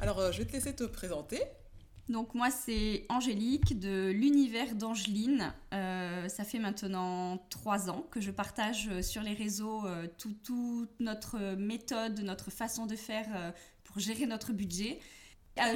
Alors, euh, je vais te laisser te présenter. Donc moi c'est Angélique de l'univers d'Angeline. Euh, ça fait maintenant trois ans que je partage euh, sur les réseaux toute notre méthode, notre façon de faire pour gérer notre budget.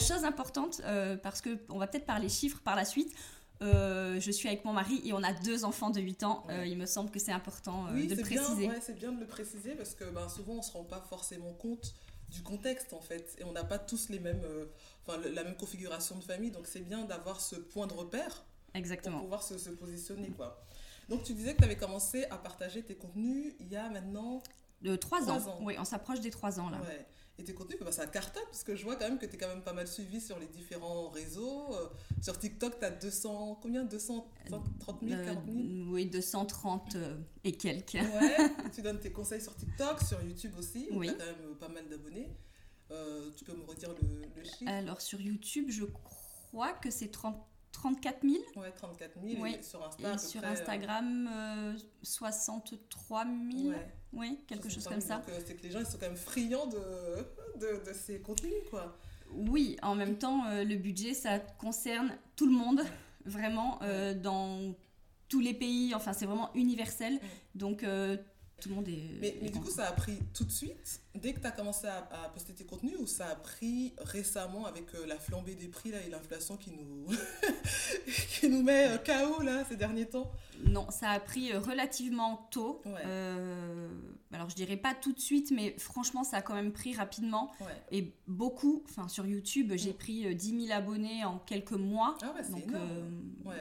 chose importante parce qu'on va peut-être parler chiffres par la suite. je suis avec mon mari et on a deux enfants de 8 ans. il me semble que c'est important de préciser. Oui, c'est bien de le préciser parce que ben, souvent on ne se rend pas forcément compte du contexte en fait. Et on n'a pas tous les mêmes, euh, enfin, la même configuration de famille, donc c'est bien d'avoir ce point de repère Exactement. pour pouvoir se, se positionner. Quoi. Donc tu disais que tu avais commencé à partager tes contenus il y a maintenant... De 3 ans. Oui, on s'approche des 3 ans là. Ouais. Et tes contenus, bah, ça cartonne, parce que je vois quand même que tu es quand même pas mal suivi sur les différents réseaux. Euh, sur TikTok, tu as 200, combien? 230 000, 40 000 Oui, 230 euh, et quelques. Ouais, tu donnes tes conseils sur TikTok, sur YouTube aussi, où tu as quand même euh, pas mal d'abonnés. tu peux me redire le, le, chiffre? Alors sur YouTube, je crois que c'est 30 34 000. Ouais, 34 000. Et sur, Insta, sur Instagram, 63 000. Ouais. Oui, quelque chose comme ça. Euh, c'est que les gens, ils sont quand même friands de, de, de ces contenus, quoi. Oui, en même temps, euh, le budget, ça concerne tout le monde, vraiment, euh, dans tous les pays. Enfin, c'est vraiment universel. Donc, tout le monde est. Mais, mais du coup, ça a pris tout de suite, dès que tu as commencé à, poster tes contenus, ou ça a pris récemment avec euh, la flambée des prix là, et l'inflation qui nous, qui nous met euh, KO là, ces derniers temps? Non, ça a pris euh, relativement tôt. alors, je dirais pas tout de suite, mais franchement, ça a quand même pris rapidement. Et beaucoup, enfin, sur YouTube, j'ai mm. pris 10 000 abonnés en quelques mois. Ah ouais, c'est énorme.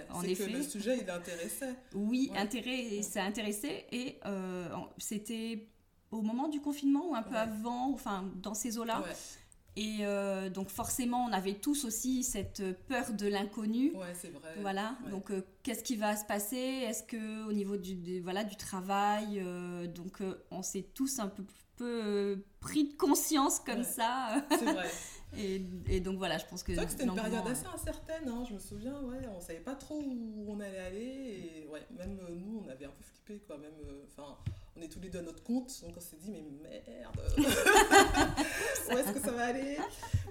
en effet. Que le sujet, il intéressait. Oui, intérêt, ça a intéressé. Et c'était au moment du confinement ou un peu avant, enfin dans ces eaux-là. Et euh, donc forcément, on avait tous aussi cette peur de l'inconnu. Ouais, c'est vrai. Voilà. Donc euh, qu'est-ce qui va se passer? Est-ce que au niveau du, voilà du travail, euh, donc on s'est tous un peu, peu pris de conscience comme ça. C'est vrai. et, et, donc voilà, je pense que. C'est vrai que c'était une période assez incertaine. Hein, je me souviens, ouais, on savait pas trop où on allait aller. Et ouais, même nous, on avait un peu flippé, quoi. Même, enfin on est tous les deux à notre compte, donc on s'est dit, mais merde, où est-ce que ça va aller?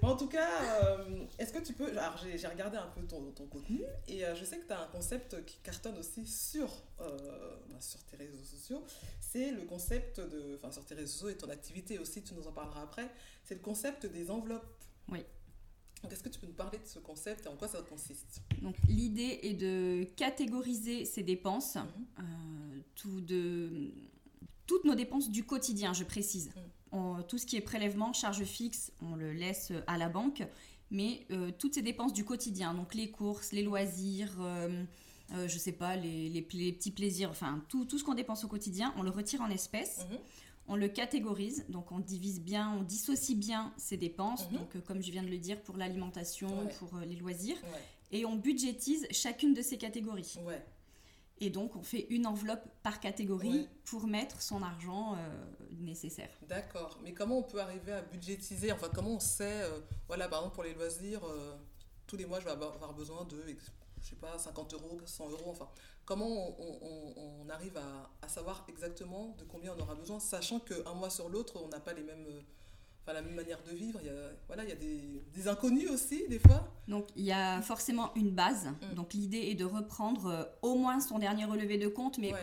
En tout cas, euh, est-ce que tu peux. Alors, j'ai regardé un peu ton, ton contenu, et euh, je sais que tu as un concept qui cartonne aussi sur, euh, bah, sur tes réseaux sociaux. C'est le concept de. Enfin, sur tes réseaux sociaux et ton activité aussi, tu nous en parleras après. C'est le concept des enveloppes. Oui. Donc, est-ce que tu peux nous parler de ce concept et en quoi ça consiste? Donc, l'idée est de catégoriser ses dépenses, mhm. tout de toutes nos dépenses du quotidien, je précise. Mm. tout ce qui est prélèvement, charge fixe, on le laisse à la banque, mais euh, toutes ces dépenses du quotidien, donc les courses, les loisirs, euh, euh, je sais pas, les, petits plaisirs, enfin tout, tout ce qu'on dépense au quotidien, on le retire en espèces. Mm-hmm. On le catégorise, donc on divise bien, on dissocie bien ces dépenses, mm-hmm. donc comme je viens de le dire, pour l'alimentation, pour les loisirs, et on budgétise chacune de ces catégories. Ouais. Et donc, on fait une enveloppe par catégorie pour mettre son argent euh, nécessaire. D'accord. Mais comment on peut arriver à budgétiser? Enfin, comment on sait, euh, voilà, par exemple, pour les loisirs, euh, tous les mois, je vais avoir besoin de, je sais pas, 50 euros, 100 euros. Enfin, comment on, arrive à, à, savoir exactement de combien on aura besoin, sachant qu'un mois sur l'autre, on n'a pas les mêmes enfin, la même manière de vivre. Il y a, voilà, il y a des, des inconnus aussi, des fois. Donc, il y a forcément une base. Mm. Donc, l'idée est de reprendre euh, au moins son dernier relevé de compte, mais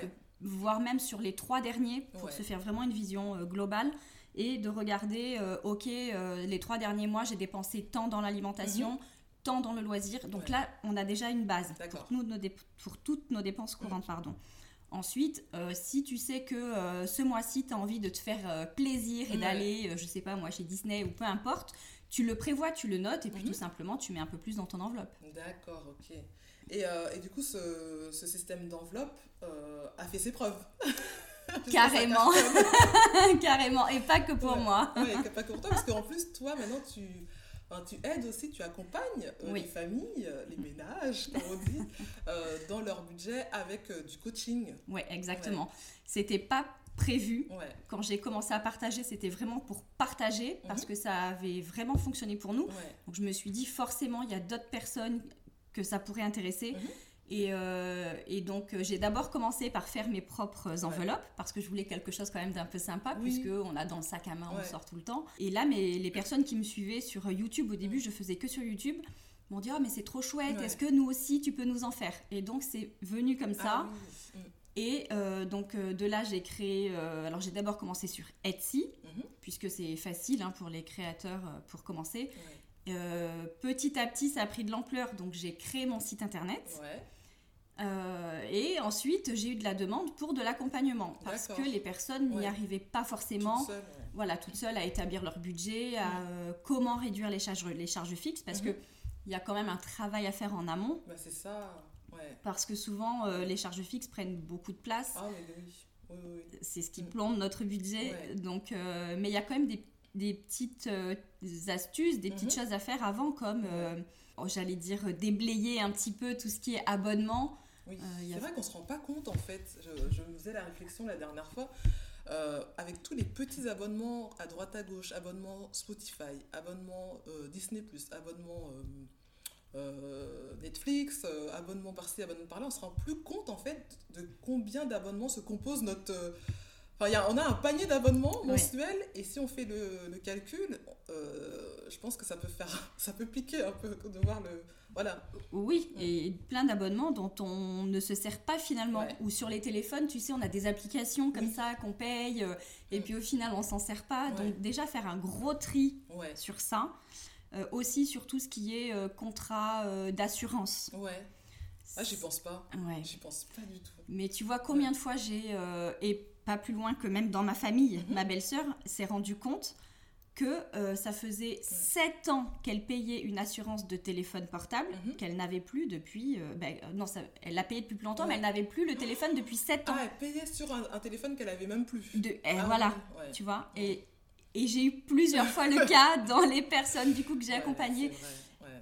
voire même sur les trois derniers, pour se faire vraiment une vision euh, globale. Et de regarder, euh, OK, les trois derniers mois, j'ai dépensé tant dans l'alimentation, mm-hmm. tant dans le loisir. Donc là, on a déjà une base pour, nous, nos pour toutes nos dépenses courantes. Mm. Pardon. Ensuite, euh, si tu sais que euh, ce mois-ci, tu as envie de te faire euh, plaisir et d'aller, je sais pas moi, chez Disney ou peu importe, tu le prévois, tu le notes et puis tout mhm. simplement, tu mets un peu plus dans ton enveloppe. D'accord, ok. Et, et, du coup, ce, ce système d'enveloppe a fait ses preuves. Carrément. Carrément. Et pas que pour moi. Oui, pas que pour toi, parce qu'en plus, toi, maintenant, tu tu aides aussi, tu accompagnes euh, les familles, euh, les ménages, comme on dit, euh, dans leur budget avec du coaching. Oui, exactement. C'était pas prévu. Quand j'ai commencé à partager, c'était vraiment pour partager parce mhm. que ça avait vraiment fonctionné pour nous. Donc je me suis dit forcément, il y a d'autres personnes que ça pourrait intéresser. Mhm. Et, euh, et donc, euh, j'ai d'abord commencé par faire mes propres enveloppes parce que je voulais quelque chose quand même d'un peu sympa, Oui. puisque on a dans le sac à main, on Ouais. sort tout le temps. Et là, mes, les personnes qui me suivaient sur YouTube, au début, je faisais que sur YouTube, m'ont dit Oh, mais c'est trop chouette, Ouais. est-ce que nous aussi tu peux nous en faire? Et donc, c'est venu comme ça. Ah oui. Et euh, donc, euh, de là, j'ai créé. euh, alors, j'ai d'abord commencé sur Etsy, Mhm. puisque c'est facile hein, pour les créateurs pour commencer. Ouais. Petit à petit, ça a pris de l'ampleur, donc j'ai créé mon site internet. Ouais. Euh, et ensuite, j'ai eu de la demande pour de l'accompagnement parce que les personnes n'y Ouais. arrivaient pas forcément, Toute seule, ouais. voilà, toutes seules à établir leur budget, à euh, comment réduire les charges, les charges fixes, parce Mhm. que il y a quand même un travail à faire en amont, Bah, c'est ça. Ouais. parce que souvent euh, les charges fixes prennent beaucoup de place. Ah oui, oui. Oui, oui. C'est ce qui Mm. plombe notre budget. Donc, euh, mais il y a quand même des, des petites astuces, des petites Mhm. choses à faire avant, comme, j'allais dire, déblayer un petit peu tout ce qui est abonnement. Oui, Euh, c'est vrai qu'on se rend pas compte en fait. Je, je me faisais la réflexion la dernière fois. euh, avec tous les petits abonnements à droite à gauche, abonnement Spotify, abonnement euh, Disney, abonnement euh, Netflix, abonnement par-ci, abonnement par-là, on se rend plus compte en fait de combien d'abonnements se compose notre. Enfin, y a- on a un panier d'abonnements Oui. mensuels et si on fait le, le calcul, euh, je pense que ça peut faire, ça peut piquer un peu de voir le, voilà. Oui, et plein d'abonnements dont on ne se sert pas finalement. Ouais. Ou sur les téléphones, tu sais, on a des applications comme Oui. ça qu'on paye, euh, et Mm. puis au final, on s'en sert pas. Ouais. Donc déjà, faire un gros tri sur ça. Euh, aussi sur tout ce qui est euh, contrat d'assurance. ouais. Ah, j'y pense pas. Ouais. J'y pense pas du tout. Mais tu vois combien de fois j'ai, euh, et pas plus loin que même dans ma famille, Mhm. ma belle-sœur s'est rendue compte que euh, ça faisait 7 ans qu'elle payait une assurance de téléphone portable, Mhm. qu'elle n'avait plus depuis... euh, ben, euh, non, ça, elle l'a payé depuis plus longtemps, Ouais. mais elle n'avait plus le téléphone depuis 7 ans. Ah, elle payait sur un, un téléphone qu'elle avait même plus. De, et Ah voilà, ouais. tu vois. Et, et j'ai eu plusieurs fois le cas dans les personnes du coup que j'ai accompagnées. ouais.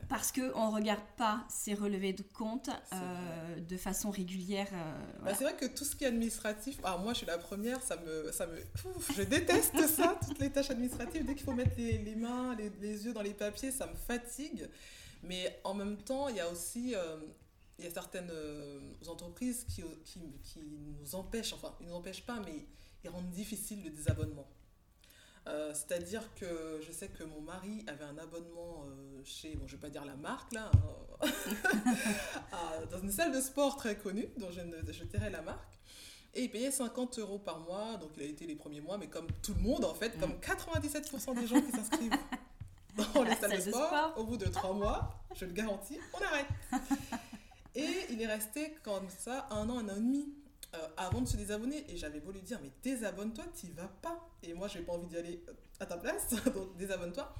Parce qu'on ne regarde pas ces relevés de compte euh, de façon régulière. euh, Bah, c'est vrai que tout ce qui est administratif, ah, moi je suis la première, ça me, ça me, ouf, je déteste ça, toutes les tâches administratives. Dès qu'il faut mettre les, les mains, les, les yeux dans les papiers, ça me fatigue. Mais en même temps, il y a aussi, euh, il y a certaines entreprises qui, qui, qui nous empêchent, enfin, ils nous empêchent pas, mais ils rendent difficile le désabonnement. Euh, C'est-à-dire que je sais que mon mari avait un abonnement euh, chez, bon, je vais pas dire la marque là, euh, à- dans une salle de sport très connue, dont je, ne, je tairai la marque. Et il payait 50 euros par mois, donc il a été les premiers mois, mais comme tout le monde en fait, comme 97% des gens qui s'inscrivent dans les salles de sport, sport. au bout de 3 mois, je le garantis, on arrête. Et il est resté comme ça un an, un an et demi euh, avant de se désabonner. Et j'avais beau lui dire, mais désabonne-toi, t'y vas pas. Et moi, j'ai pas envie d'y aller à ta place, donc désabonne-toi.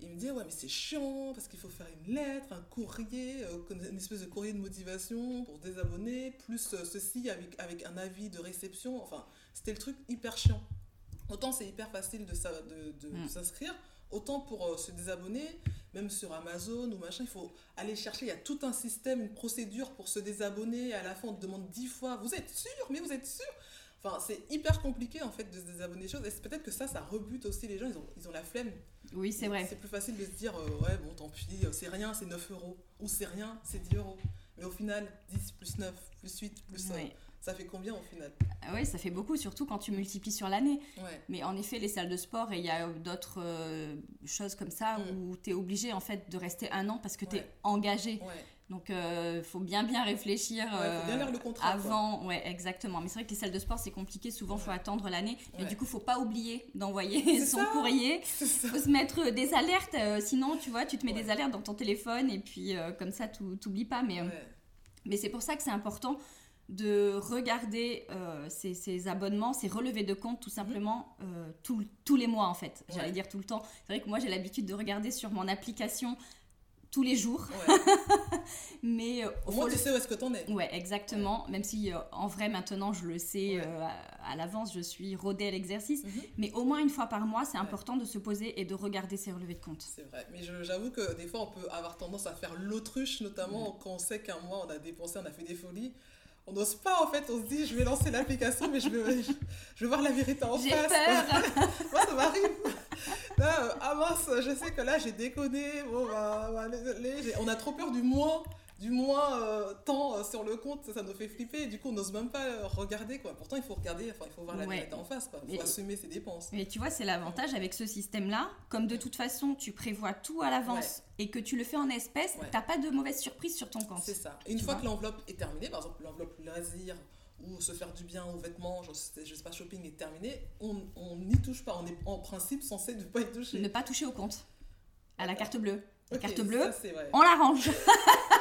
Il me dit, ouais, mais c'est chiant parce qu'il faut faire une lettre, un courrier, euh, une espèce de courrier de motivation pour se désabonner, plus euh, ceci avec, avec un avis de réception. Enfin, c'était le truc hyper chiant. Autant c'est hyper facile de, sa- de, de Mm. s'inscrire, autant pour euh, se désabonner, même sur Amazon ou machin, il faut aller chercher. Il y a tout un système, une procédure pour se désabonner. À la fin, on te demande dix fois Vous êtes sûr? Mais vous êtes sûr? Enfin, c'est hyper compliqué en fait de se désabonner des choses. Et peut-être que ça, ça rebute aussi les gens. Ils ont, ils ont la flemme. Oui, c'est vrai. C'est plus facile de se dire euh, Ouais, bon, tant pis, euh, c'est rien, c'est 9 euros. Ou c'est rien, c'est 10 euros. Mais au final, 10 plus 9 plus 8 plus euh, Oui. Ça fait combien au final Ah oui, ça fait beaucoup, surtout quand tu multiplies sur l'année. Ouais. Mais en effet, les salles de sport, et il y a d'autres euh, choses comme ça Mm. où tu es obligé en fait de rester un an parce que tu es Ouais. engagé. Ouais. Donc il faut bien bien réfléchir Ouais, faut bien euh, lire le contrat, quoi. avant. Ouais, exactement. Mais c'est vrai que les salles de sport, c'est compliqué. Souvent, il faut attendre l'année. Mais du coup, faut pas oublier d'envoyer son ça. courrier. Ça. faut se mettre des alertes. euh, sinon, tu vois, tu te mets des alertes dans ton téléphone et puis euh, comme ça, tu t'oublies pas. Mais, euh, mais c'est pour ça que c'est important de regarder euh, ces, ces abonnements, ces relevés de compte tout simplement euh, tout- tous les mois en fait. J'allais. Ouais. dire tout le temps. C'est vrai que moi j'ai l'habitude de regarder sur mon application tous les jours, Ouais. mais euh, Au moins, le- tu sais où est-ce que t'en es. Ouais, exactement. Même si euh, en vrai maintenant je le sais Ouais. euh, à, à l'avance, je suis rodée à l'exercice. Mhm. Mais au moins une fois par mois, c'est important de se poser et de regarder ces relevés de compte. C'est vrai, mais j'avoue que des fois on peut avoir tendance à faire l'autruche, notamment quand on sait qu'un mois on a dépensé, on a fait des folies. On n'ose pas en fait, on se dit je vais lancer l'application, mais je veux, je veux voir la vérité en J'ai face. peur. Moi ça m'arrive. Ah mince, je sais que là j'ai déconné. Bon, bah, bah, on a trop peur du moins, du moins euh, temps euh, sur le compte, ça, ça nous fait flipper. Et du coup, on n'ose même pas euh, regarder quoi. Pourtant, il faut regarder, enfin, il faut voir la Ouais. vérité en face quoi. Il faut assumer ses dépenses. Mais tu vois, c'est l'avantage avec ce système-là. Comme de toute façon, tu prévois tout à l'avance et que tu le fais en espèces, Ouais. t'as pas de mauvaise surprise sur ton compte. C'est ça. Et une fois vois. que l'enveloppe est terminée, par exemple l'enveloppe loisir ou se faire du bien aux vêtements, je sais, je sais pas, shopping est terminé, on n'y touche pas. On est en principe censé ne pas y toucher. Ne pas toucher au compte. À la carte bleue. La Ok, carte ça, bleue, vrai. on la range.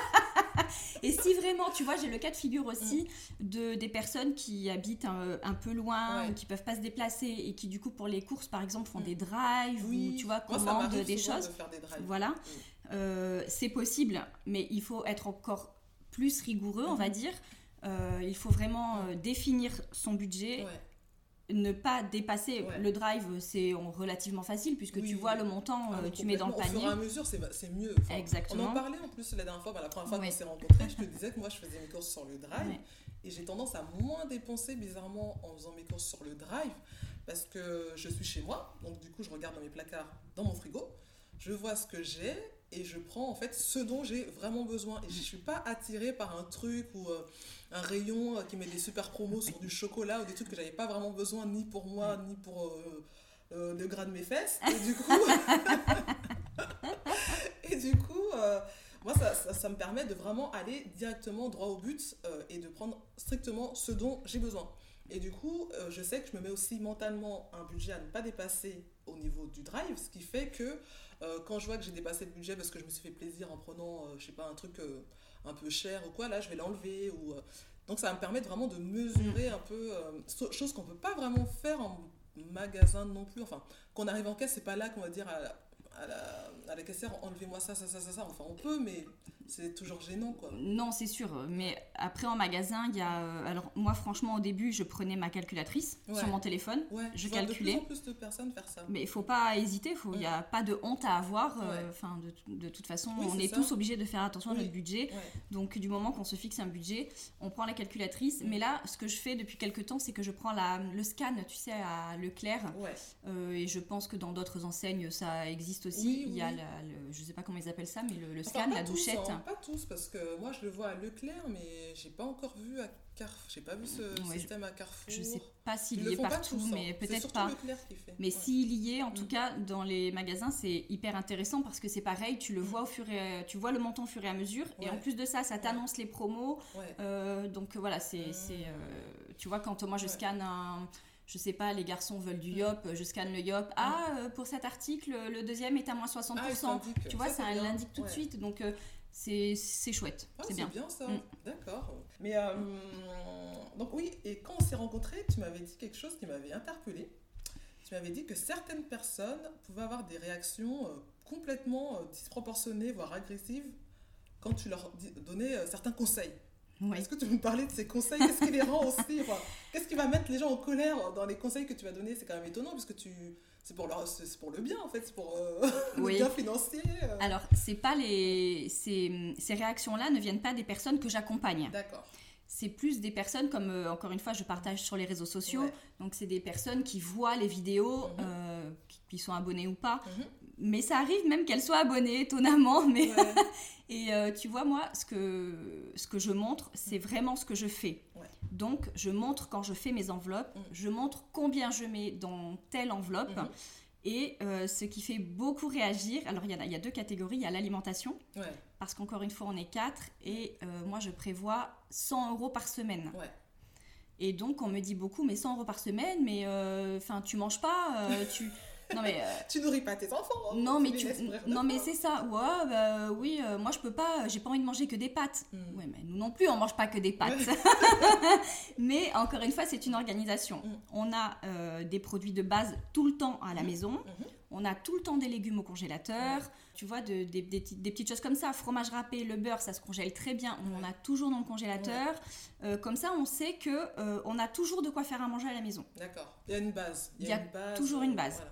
Et si vraiment, tu vois, j'ai le cas de figure aussi de des personnes qui habitent un, un peu loin, Ouais. ou qui peuvent pas se déplacer et qui du coup pour les courses par exemple font Mm. des drives Oui, ou tu vois Moi, commandent m'arrive des choses. de faire des drives. Voilà, Euh, c'est possible, mais il faut être encore plus rigoureux, on va Mhm. dire. Euh, il faut vraiment euh, définir son budget, Ouais. Ne pas dépasser. Ouais. Le drive, c'est relativement facile puisque Oui. tu vois le montant, Ah, euh, tu mets dans le complètement. Au panier. fur et à mesure, c'est mieux. Enfin, Exactement. On en parlait en plus la dernière fois, bah, la première fois qu'on s'est rencontrés, je te disais que moi je faisais mes courses sur le drive et j'ai tendance à moins dépenser bizarrement en faisant mes courses sur le drive parce que je suis chez moi, donc du coup je regarde dans mes placards, dans mon frigo, je vois ce que j'ai et je prends en fait ce dont j'ai vraiment besoin. Et je suis pas attirée par un truc ou euh, un rayon euh, qui met des super promos sur du chocolat ou des trucs que j'avais pas vraiment besoin ni pour moi ni pour euh, le gras de mes fesses. Et du coup et du coup moi ça, ça, ça me permet de vraiment aller directement droit au but et de prendre strictement ce dont j'ai besoin. Et du coup je sais que je me mets aussi mentalement un budget à ne pas dépasser au niveau du drive ce qui fait que euh, quand je vois que j'ai dépassé le budget parce que je me suis fait plaisir en prenant euh, je sais pas un truc euh, un peu cher ou quoi là je vais l'enlever ou donc ça va me permettre vraiment de mesurer un peu chose qu'on peut pas vraiment faire en magasin non plus. Enfin qu'on arrive en caisse c'est pas là qu'on va dire à la, à la, à la caissière enlevez-moi ça ça ça ça ça. Enfin on peut mais c'est toujours gênant quoi Non, c'est sûr. Mais après, en magasin, il y a. euh, Alors, moi, franchement, au début, je prenais ma calculatrice Ouais. sur mon téléphone. ouais Je vois calculais. de plus en plus de personnes faire ça Mais il faut pas hésiter. Il n'y a pas de honte à avoir. euh, Ouais. Enfin, de, de toute façon, Oui, on est tous obligés de faire attention à notre budget. ouais Donc, du moment qu'on se fixe un budget, on prend la calculatrice. Mm. Mais là, ce que je fais depuis quelques temps, c'est que je prends la, le scan, tu sais, à Leclerc. ouais Euh, et je pense que dans d'autres enseignes, ça existe aussi. Oui, il y a, la, le- je sais pas comment ils appellent ça, mais le, scan, la douchette. hein, pas tous parce que moi je le vois à Leclerc mais j'ai pas encore vu à Carrefour j'ai pas vu ce Ouais, système à Carrefour Je sais pas s'il y est partout, tous, hein. mais C'est peut-être pas. Leclerc qui fait Mais Ouais. s'il y est, en tout Mm. cas, dans les magasins, c'est hyper intéressant parce que c'est pareil, tu le Mm. vois au fur et à- tu vois le montant au fur et à mesure, et en plus de ça, ça t'annonce les promos. euh, donc voilà, c'est, Mm. euh, tu vois, quand moi je scanne un, je sais pas, les garçons veulent du Mm. yop, je scanne le yop. Ah, euh, pour cet article, le deuxième est à moins 60%. Ah, tu vois, Ça, l'indique tout de suite, donc euh, c'est, c'est chouette, Ah, c'est bien. ça. Mm. D'accord. Mais euh, donc oui, et quand on s'est rencontrés, tu m'avais dit quelque chose qui m'avait interpellée. Tu m'avais dit que certaines personnes pouvaient avoir des réactions euh, complètement euh, disproportionnées, voire agressives, quand tu leur donnais certains conseils. Est-ce que tu peux me parler de ces conseils? Qu'est-ce qui les rend aussi Qu'est-ce qui va mettre les gens en colère dans les conseils que tu vas donner C'est quand même étonnant, puisque tu... c'est pour, leur... c'est pour le bien, en fait, c'est pour euh, Oui. le bien financier. euh. Alors, c'est pas les, ces, ces réactions-là ne viennent pas des personnes que j'accompagne. D'accord. c'est plus des personnes comme euh, encore une fois je partage sur les réseaux sociaux Ouais. donc c'est des personnes qui voient les vidéos Mhm. qui, sont abonnées ou pas Mhm. mais ça arrive même qu'elles soient abonnées étonnamment mais Ouais. et tu vois moi ce que ce que je montre c'est vraiment ce que je fais Ouais. Donc je montre quand je fais mes enveloppes Mhm. je montre combien je mets dans telle enveloppe Mhm. et euh, ce qui fait beaucoup réagir alors il y, a, il y a deux catégories il y a l'alimentation Ouais. parce qu'encore une fois, on est quatre et euh, moi, je prévois 100 euros par semaine. Ouais. Et donc, on me dit beaucoup, mais 100 euros par semaine, mais enfin, tu manges pas, euh, tu. Non mais, euh, Tu nourris pas tes enfants. hein. non, mais tu, mourir de non mais c'est ça. Ouais, bah, oui, euh, moi je peux pas, j'ai pas envie de manger que des pâtes. Mm. Ouais, mais nous non plus, on mange pas que des pâtes. mais encore une fois, c'est une organisation. Mm. On a euh, des produits de base tout le temps à la Mm. maison. Mhm. On a tout le temps des légumes au congélateur. Tu vois, de- des, des petites- des petites choses comme ça. Fromage râpé, le beurre, ça se congèle très bien. On en a toujours dans le congélateur. Euh, comme ça, on sait que euh, on a toujours de quoi faire à manger à la maison. D'accord. Il y a une base. Il y a une base, toujours une base. voilà.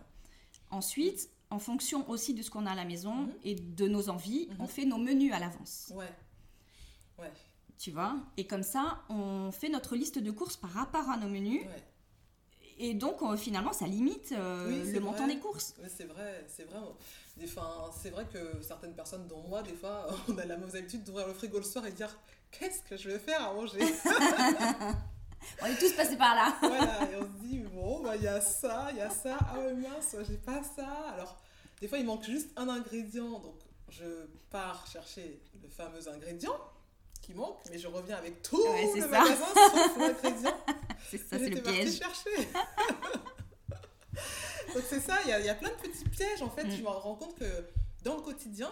Ensuite, en fonction aussi de ce qu'on a à la maison Mhm. et de nos envies, Mhm. on fait nos menus à l'avance. Ouais. Ouais. Tu vois? Et comme ça, on fait notre liste de courses par rapport à nos menus. Ouais. Et donc, finalement, ça limite euh, Oui, le montant vrai. des courses. C'est vrai, c'est vrai. Enfin, c'est vrai que certaines personnes, dont moi, des fois, on a la mauvaise habitude d'ouvrir le frigo le soir et dire qu'est-ce que je vais faire à manger? On est tous passés par là. Voilà, et on se dit bon, bah, il y a ça, il y a ça, ah ouais, mince, j'ai pas ça. Alors, des fois, il manque juste un ingrédient, donc je pars chercher le fameux ingrédient qui manque, mais je reviens avec tout Ouais, le ça. magasin sauf l'ingrédient C'est ça, c'est le piège. chercher. Donc c'est ça, il y, y a plein de petits pièges en fait. Mm. Je me rends compte que dans le quotidien,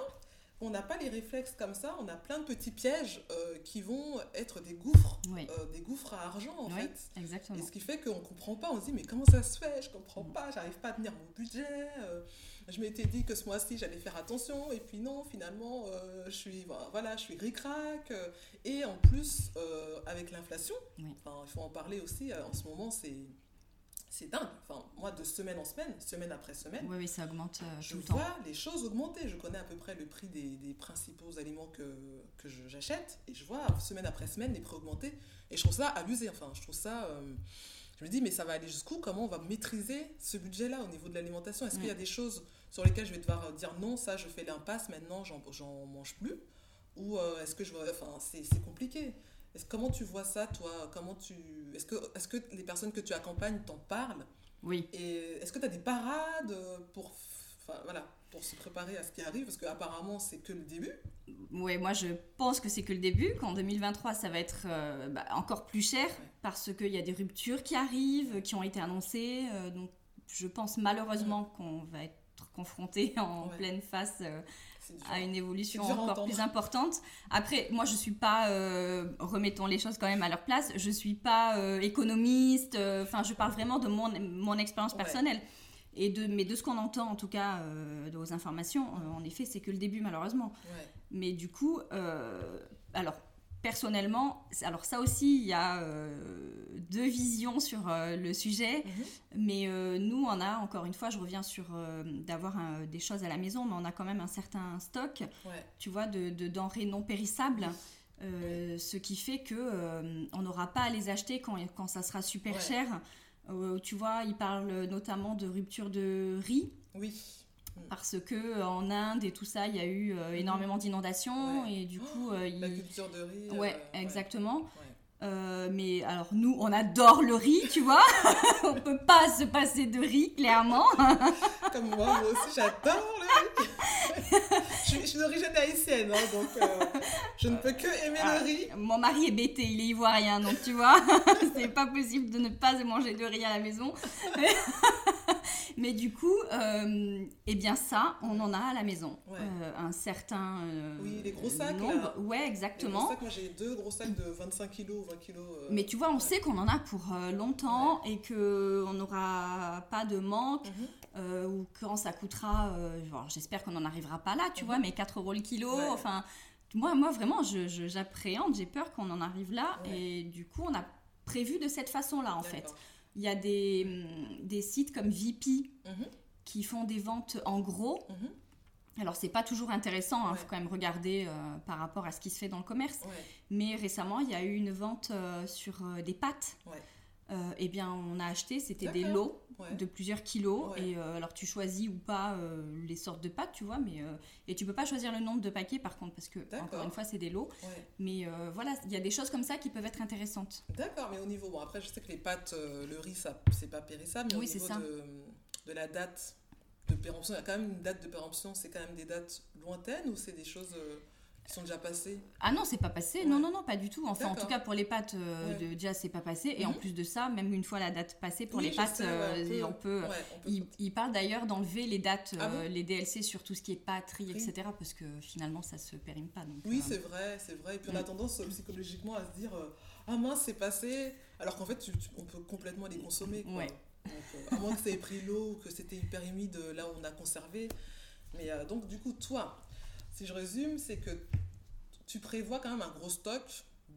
on n'a pas les réflexes comme ça, on a plein de petits pièges euh, qui vont être des gouffres, Oui, euh, des gouffres à argent en Oui. fait. exactement. Et ce qui fait qu'on comprend pas, on se dit mais comment ça se fait? Je comprends Mm. pas, j'arrive pas à tenir mon budget. euh, je m'étais dit que ce mois-ci j'allais faire attention et puis non, finalement je suis voilà, je suis ric-rac et en plus avec l'inflation, Oui. il faut en parler aussi. en ce moment c'est c'est dingue. Enfin moi de semaine en semaine, semaine après semaine. Oui, oui, ça augmente euh, Je tout le temps. vois les choses augmenter. Je connais à peu près le prix des, des principaux aliments que, que j'achète et je vois semaine après semaine les prix augmenter. Et je trouve ça abusé. Enfin, je trouve ça. euh, je me dis, mais ça va aller jusqu'où? Comment on va maîtriser ce budget-là au niveau de l'alimentation? Est-ce qu'il y a Ouais. des choses sur lesquelles je vais devoir dire non, ça je fais l'impasse maintenant, j'en, mange plus? Ou euh, est-ce que je vais. Enfin, c'est compliqué. Est-ce, comment tu vois ça, toi? Comment tu, est-ce, que, est-ce que les personnes que tu accompagnes t'en parlent? Oui. et est-ce que tu as des parades pour, enfin, voilà, pour se préparer à ce qui arrive? Parce qu'apparemment, c'est que le début. Ouais, moi je pense que c'est que le début, qu'en 2023 ça va être euh, bah, encore plus cher parce qu'il y a des ruptures qui arrivent, qui ont été annoncées. euh, donc je pense malheureusement qu'on va être confronté en Ouais. pleine face euh. À une évolution encore entendre. plus importante. Après, moi je suis pas, euh, remettons les choses quand même à leur place, je suis pas euh, économiste, euh, enfin je parle vraiment de mon, mon expérience Ouais. personnelle. Et de, mais de ce qu'on entend en tout cas de vos informations, en effet c'est que le début malheureusement. Ouais. Mais du coup, alors personnellement, alors ça aussi, il y a euh, deux visions sur euh, le sujet. Mhm. Mais euh, nous, on a, encore une fois, je reviens sur d'avoir des choses à la maison, mais on a quand même un certain stock, Ouais. tu vois, de, de denrées non périssables. ce qui fait que on n'aura pas à les acheter quand, quand ça sera super Ouais. cher. Tu vois, ils parlent notamment de rupture de riz Oui. Parce que euh, en Inde et tout ça, il y a eu euh, énormément d'inondations Ouais. et du coup, euh, La ils- culture de riz. ouais, euh, exactement. ouais. Euh, mais alors nous, on adore le riz, tu vois. on peut pas se passer de riz, clairement. Comme moi, moi aussi, j'adore le riz. je, suis- je suis d'origine haïtienne, hein, donc euh, je ne peux que aimer Ah, le riz. Mon mari est bêté, il est ivoirien, donc tu vois, c'est pas possible de ne pas manger de riz à la maison. Mais du coup, euh, eh bien ça, on en a à la maison. Ouais. Euh, un certain euh, Oui, les gros sacs, nombre. là. Ouais, exactement. pour ça que moi, j'ai deux gros sacs de 25 kilos, 20 kilos. euh, Mais tu vois, on sait qu'on en a pour euh, longtemps et que on n'aura pas de manque mhm. euh, ou quand ça coûtera. J'espère qu'on n'en arrivera pas là, tu Mhm. vois, mais 4 euros le kilo. Ouais. Enfin, moi, moi vraiment, j'appréhende, j'ai peur qu'on en arrive là Ouais. et du coup, on a prévu de cette façon-là en fait. Il y a des, hum, des sites comme VP Mhm, qui font des ventes en gros. Alors, c'est pas toujours intéressant, il Ouais. faut quand même regarder euh, par rapport à ce qui se fait dans le commerce. Ouais. Mais récemment, il y a eu une vente euh, sur euh, des pâtes. Ouais. Eh bien, on a acheté, c'était des lots de plusieurs kilos. Et alors, tu choisis ou pas les sortes de pâtes, tu vois. Mais, et tu peux pas choisir le nombre de paquets, par contre, parce que, encore une fois, c'est des lots. Mais voilà, il y a des choses comme ça qui peuvent être intéressantes. D'accord, mais au niveau. Bon, après, je sais que les pâtes, le riz, ça, c'est pas périssable, mais Oui, au c'est niveau de la date de péremption, il y a quand même une date de péremption, c'est quand même des dates lointaines ou c'est des choses euh, qui sont déjà passées? Ah non, c'est pas passé. Ouais. Non, non, non, pas du tout. Enfin, en tout cas, pour les pâtes, euh, Ouais. de, déjà, c'est pas passé. Et en Mhm. plus de ça, même une fois la date passée, pour Oui, les pâtes, sais, ouais, euh, on peut. Ouais, on peut- Il, il parle d'ailleurs d'enlever les dates, Ah euh, bon les DLC sur tout ce qui est Oui. etc. Parce que finalement, ça se périme pas. Donc, Oui, c'est vrai, c'est vrai. Et puis on a tendance psychologiquement à se dire Ah mince, c'est passé. Alors qu'en fait, tu- tu- on peut complètement les consommer. Quoi. Ouais. Donc, euh, à moins que ça ait pris l'eau ou que c'était hyper humide euh, là où on a conservé. Mais euh, donc, du coup, toi, si je résume, c'est que tu prévois quand même un gros stock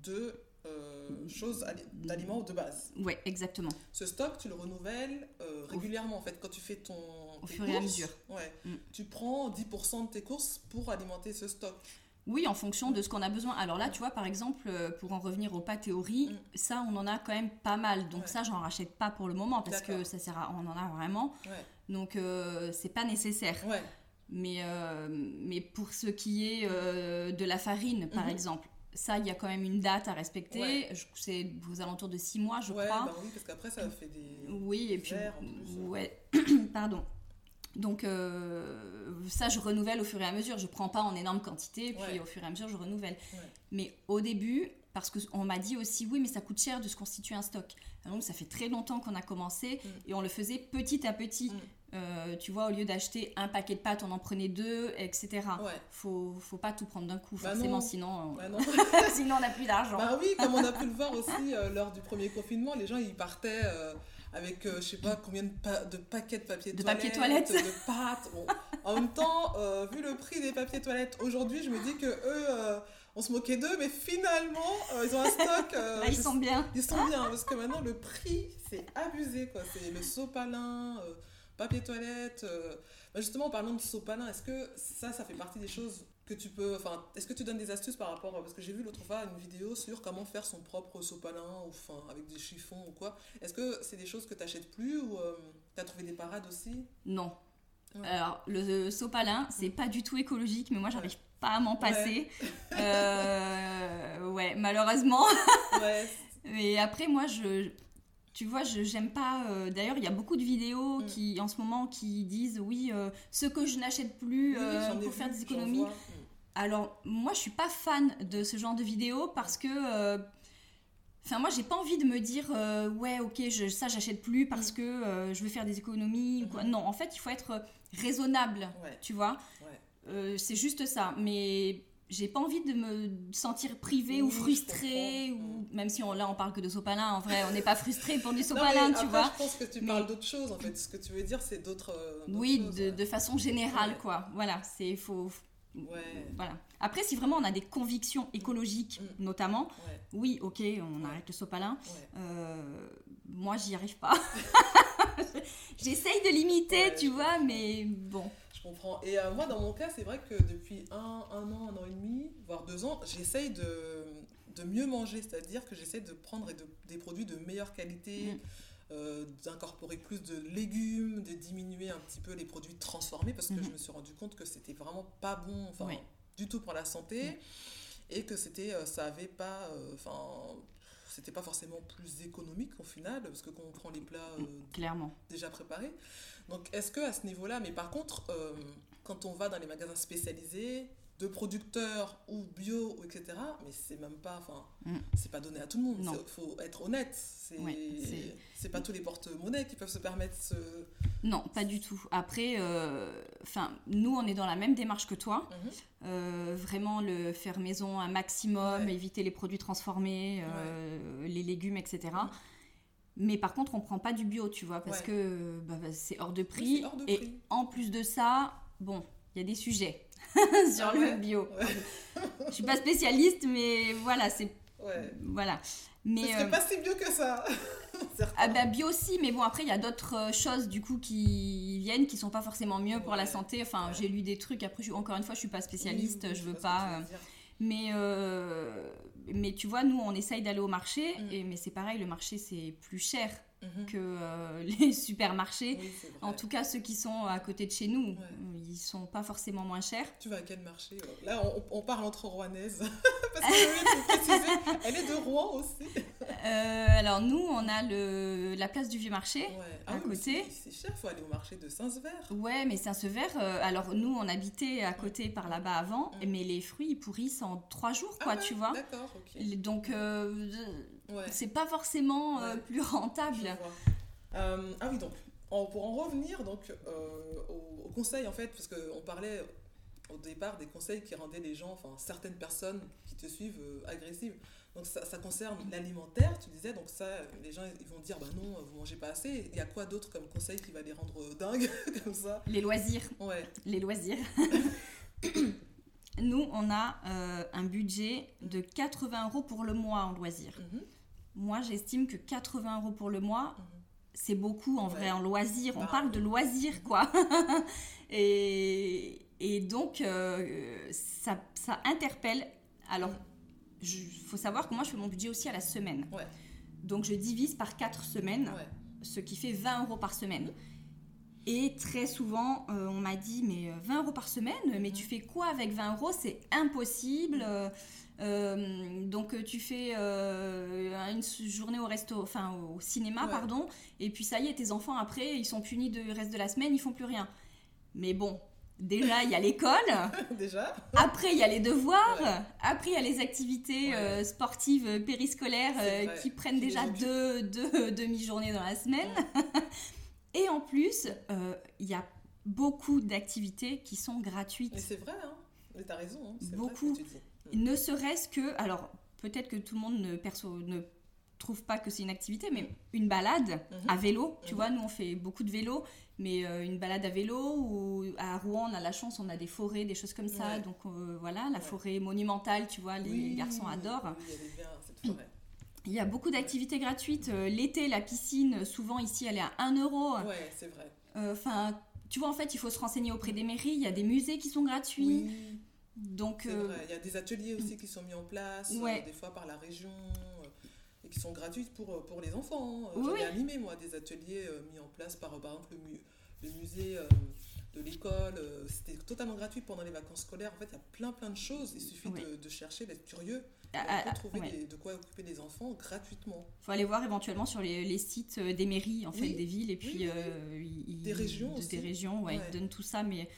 de euh, choses, ali- d'aliments de base. Ouais, exactement. Ce stock, tu le renouvelles euh, régulièrement. En fait, quand tu fais ton. Au fur et à mesure. Ouais, Mm. Tu prends 10% de tes courses pour alimenter ce stock. Oui, en fonction de ce qu'on a besoin. Alors là, tu vois, par exemple, euh, pour en revenir au riz, Mm. ça, on en a quand même pas mal. Donc Ouais. ça, j'en rachète pas pour le moment parce que ça sert à... on en a vraiment. Ouais. Donc euh, c'est pas nécessaire. Ouais. Mais, euh, mais pour ce qui est euh, de la farine, par Mhm. exemple, ça, il y a quand même une date à respecter. Ouais. C'est aux alentours de six mois, je ouais, crois. bah oui, parce qu'après, ça fait des. Oui, et puis, verres, en plus. ouais, pardon. Donc, euh, ça, je renouvelle au fur et à mesure. Je prends pas en énorme quantité, puis Ouais. au fur et à mesure, je renouvelle. Ouais. Mais au début, parce qu'on m'a dit aussi, oui, mais ça coûte cher de se constituer un stock. Donc, ça fait très longtemps qu'on a commencé Mm. et on le faisait petit à petit. Mm. Euh, tu vois, au lieu d'acheter un paquet de pâtes, on en prenait deux, etc. Ouais. Faut, faut pas tout prendre d'un coup, Bah forcément, non. sinon, Bah non. sinon on n'a plus d'argent. Bah oui, comme on a pu le voir aussi euh, lors du premier confinement, les gens ils partaient euh, avec euh, je sais pas combien de, pa- de paquets de papier De toilette, papier toilette. de pâtes. Bon. En même temps, euh, vu le prix des papiers toilettes aujourd'hui, je me dis que eux, euh, on se moquait d'eux, mais finalement, euh, ils ont un stock. Là, ils sont bien. ils sont bien parce que maintenant le prix c'est abusé quoi. C'est le sopalin, papier toilette. Bah, justement, en parlant de sopalin, est-ce que ça, ça fait partie des choses que tu peux. Enfin, est-ce que tu donnes des astuces par rapport. Parce que j'ai vu l'autre fois une vidéo sur comment faire son propre sopalin, ou enfin, avec des chiffons ou quoi. Est-ce que c'est des choses que tu n'achètes plus ou tu as trouvé des parades aussi? Non. Ouais. Alors, le sopalin, c'est pas du tout écologique, mais moi, j'arrive pas à m'en passer. Euh, ouais, malheureusement. Ouais. Mais après, moi, je. Tu vois, je j'aime pas. euh, D'ailleurs, il y a beaucoup de vidéos Mm. qui, en ce moment, qui disent oui, euh, ce que je n'achète plus Oui, euh, ai pour faire des économies. Alors, moi, je suis pas fan de ce genre de vidéos parce que. euh, Enfin, moi, j'ai pas envie de me dire, euh, ouais, ok, je, ça, j'achète plus parce que euh, je veux faire des économies ou quoi. Mhm. Non, en fait, il faut être raisonnable, Ouais. tu vois. Ouais. Euh, c'est juste ça. Mais j'ai pas envie de me sentir privée ou Oui, frustrée, ou même si on, là, on parle que de sopalin, en vrai, on n'est pas frustré pour du Non, sopalin, tu après, vois. Je pense que tu Mais- parles d'autre chose en fait. Ce que tu veux dire, c'est d'autres. Oui, choses, de, ouais. de façon générale, quoi. Voilà, c'est faut. Ouais. Voilà. Après, si vraiment on a des convictions écologiques, Mm. notamment, Ouais. oui, ok, on arrête le sopalin. Euh, moi, j'y arrive pas. J'essaye de limiter, tu vois, mais bon. Je comprends. Et euh, moi, dans mon cas, c'est vrai que depuis un, un an, un an et demi, voire deux ans, j'essaye de, de mieux manger. C'est-à-dire que j'essaie de prendre de- des produits de meilleure qualité, Mm. Euh, d'incorporer plus de légumes, de diminuer un petit peu les produits transformés parce que Mhm. je me suis rendu compte que c'était vraiment pas bon, enfin, Oui. du tout pour la santé. Mm. Et que c'était, euh, ça avait pas, euh, enfin, c'était pas forcément plus économique au final, parce que quand on prend les plats euh, Clairement. déjà préparé. Donc, est-ce que à ce niveau-là, mais par contre, quand on va dans les magasins spécialisés, de producteurs ou bio, etc., mais c'est même pas, enfin, Mm. c'est pas donné à tout le monde. Il faut être honnête. C'est Ouais, pas tous les porte-monnaies qui peuvent se permettre ce. Non, pas du tout. Après, euh, enfin, nous, on est dans la même démarche que toi. Mhm. Euh, vraiment le faire maison un maximum, Ouais. éviter les produits transformés, euh, les légumes, etc. Mais par contre, on prend pas du bio, tu vois, parce que bah, bah, c'est hors de prix. c'est hors de et prix. en plus de ça, bon, il y a des sujets sur Ah le bio. Ouais. Je suis pas spécialiste, mais voilà, c'est Ouais. voilà. Mais c'est euh, pas si bio que ça. Ah bah bio aussi, mais bon après il y a d'autres euh, choses du coup qui viennent qui sont pas forcément mieux pour la santé. Enfin j'ai lu des trucs. Après je- encore une fois je suis pas spécialiste, Oui, oui, je veux pas. euh. Mais euh, mais tu vois nous on essaye d'aller au marché Mm. et mais c'est pareil le marché c'est plus cher Mhm. que euh, les supermarchés. Oui. En tout cas ceux qui sont à côté de chez nous, Ouais. ils sont pas forcément moins chers. Tu vas à quel marché euh Là, on, on parle entre rouennaises. Parce que elle est de Rouen aussi. Euh, alors nous on a le la place du vieux marché. Ouais. À oui, mais côté. c'est- cher, faut aller au marché de Saint-Sever. Ouais, mais Saint-Sever, euh, alors nous, on habitait à côté par là-bas avant, mais les fruits, ils pourrissent en trois jours, quoi, Ah ouais, tu vois. D'accord, ok. Donc, Ouais, c'est pas forcément euh, Ouais. plus rentable. Euh, ah oui, donc, en- pour en revenir donc, euh, au, au conseil, en fait, parce qu'on parlait au départ des conseils qui rendaient les gens, enfin certaines personnes qui te suivent, euh, agressives. Donc ça, ça concerne l'alimentaire, tu disais, donc ça, les gens ils vont dire, bah non, vous mangez pas assez. Il y a quoi d'autre comme conseil qui va les rendre euh, dingues, comme ça? Les loisirs, Ouais, les loisirs. nous, on a euh, un budget de 80 euros pour le mois en loisirs. Mhm, Moi, j'estime que 80 euros pour le mois, mhm. c'est beaucoup en Ouais. vrai en loisirs. On Bah, parle de oui. loisirs, quoi. et, Et donc, euh, ça, ça interpelle. Alors, il faut savoir que moi, je fais mon budget aussi à la semaine. Ouais. Donc, je divise par 4 semaines, Ouais. ce qui fait 20 euros par semaine. Et très souvent, euh, on m'a dit, mais euh, 20 euros par semaine, mais tu fais quoi avec 20 euros? C'est impossible. Euh, euh, donc euh, tu fais euh, une journée au resto, enfin au cinéma, Ouais. pardon, et puis ça y est, tes enfants après, ils sont punis du reste de la semaine, ils font plus rien. Mais bon, déjà il y a l'école, Déjà après il y a les devoirs, Ouais. après il y a les activités Ouais. euh, sportives périscolaires qui prennent déjà deux, deux demi-journées dans la semaine. Et en plus, il y a beaucoup d'activités qui sont gratuites. Mais c'est vrai, hein. Mais t'as raison, hein. Beaucoup. vrai ce que tu dis. Ne serait-ce que, alors peut-être que tout le monde ne, perçoit, ne trouve pas que c'est une activité, mais une balade Mhm. à vélo, tu Mhm. vois, nous on fait beaucoup de vélo, mais euh, une balade à vélo, ou à Rouen on a la chance, on a des forêts, des choses comme ça, Ouais. donc euh, voilà, la Ouais. forêt monumentale, tu vois, les Oui, garçons adorent. Oui, elle est bien, cette forêt. Il y a beaucoup d'activités gratuites, Euh, l'été la piscine, souvent ici elle est à 1 euro, Ouais, c'est vrai. enfin... tu vois, en fait, il faut se renseigner auprès des mairies. Il y a des musées qui sont gratuits. Donc, euh. Il y a des ateliers aussi qui sont mis en place, euh, Ouais. des fois par la région, euh, et qui sont gratuits pour, pour les enfants. hein. Oui, J'en oui. ai animé, moi, des ateliers mis en place par, par exemple, le, mu- le musée de l'école. C'était totalement gratuit pendant les vacances scolaires. En fait, il y a plein, plein de choses. Il suffit Oui. de, de chercher, d'être curieux. Et ah, peut ah, trouver ouais. des- de quoi occuper les enfants gratuitement. faut aller voir éventuellement sur les, les sites des mairies, en fait, des villes, et puis Oui, oui, euh, ils- Des régions de- aussi. Des régions, ouais, Ouais. ils donnent tout ça, mais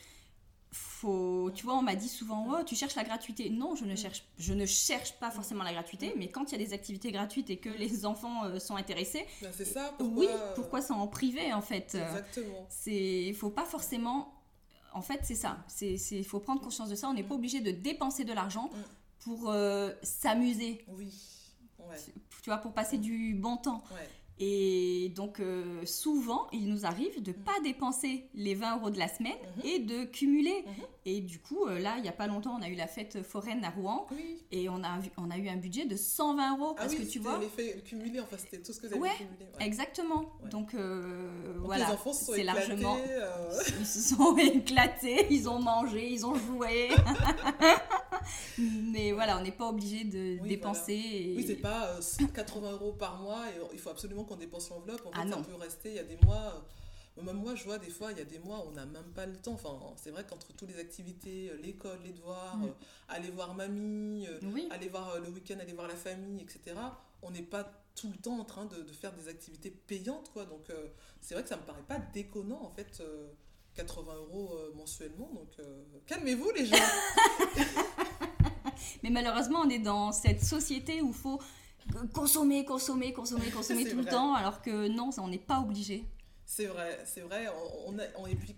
faut, tu vois, on m'a dit souvent, oh, tu cherches la gratuité. Non, je ne Mm. cherche, je ne cherche pas forcément la gratuité, mais quand il y a des activités gratuites et que les enfants euh, sont intéressés, Ben, c'est ça. Pourquoi, oui, euh, pourquoi ça en privé, en fait? Euh, Exactement. C'est, faut pas forcément. En fait, c'est ça. C'est, c'est, il faut prendre conscience de ça. On n'est pas Mm. obligé de dépenser de l'argent Mm. pour euh, s'amuser. Oui. Ouais. Tu vois, pour passer du bon temps. Ouais. Et donc, euh, souvent, il nous arrive de Mm. pas dépenser les 20 euros de la semaine Mhm. et de cumuler. Mhm. Et du coup, euh, là, il y a pas longtemps, on a eu la fête foraine à Rouen Oui. et on a, vu- on a eu un budget de 120 euros Ah parce oui, que tu vois. l'effet cumulé, enfin c'était tout ce que vous avez Ouais, cumulé. ouais. Exactement. Ouais. Donc, euh, Donc, voilà. les enfants se sont éclatés. largement- euh, Ils se sont éclatés, ils ont mangé, ils ont joué. Mais voilà, on n'est pas obligé de Oui, dépenser. et- Oui, c'est pas euh, 80 euros par mois et il faut absolument qu'on dépense l'enveloppe. En Ah fait, ça non. peut rester. Il y a des mois, euh, même moi, je vois des fois, il y a des mois, on n'a même pas le temps. Enfin, c'est vrai qu'entre toutes les activités, euh, l'école, les devoirs, Mm. euh, aller voir mamie, euh, Oui. aller voir euh, le week-end, aller voir la famille, etc. On n'est pas tout le temps en train de, de faire des activités payantes, quoi. Donc, euh, c'est vrai que ça me paraît pas déconnant, en fait. euh, 80 euros euh, mensuellement, donc euh, calmez-vous les gens. Mais malheureusement, on est dans cette société où il faut consommer, consommer, consommer, consommer tout le temps, alors que non, on n'est pas obligé. C'est vrai, c'est vrai. On, on a, on- et puis,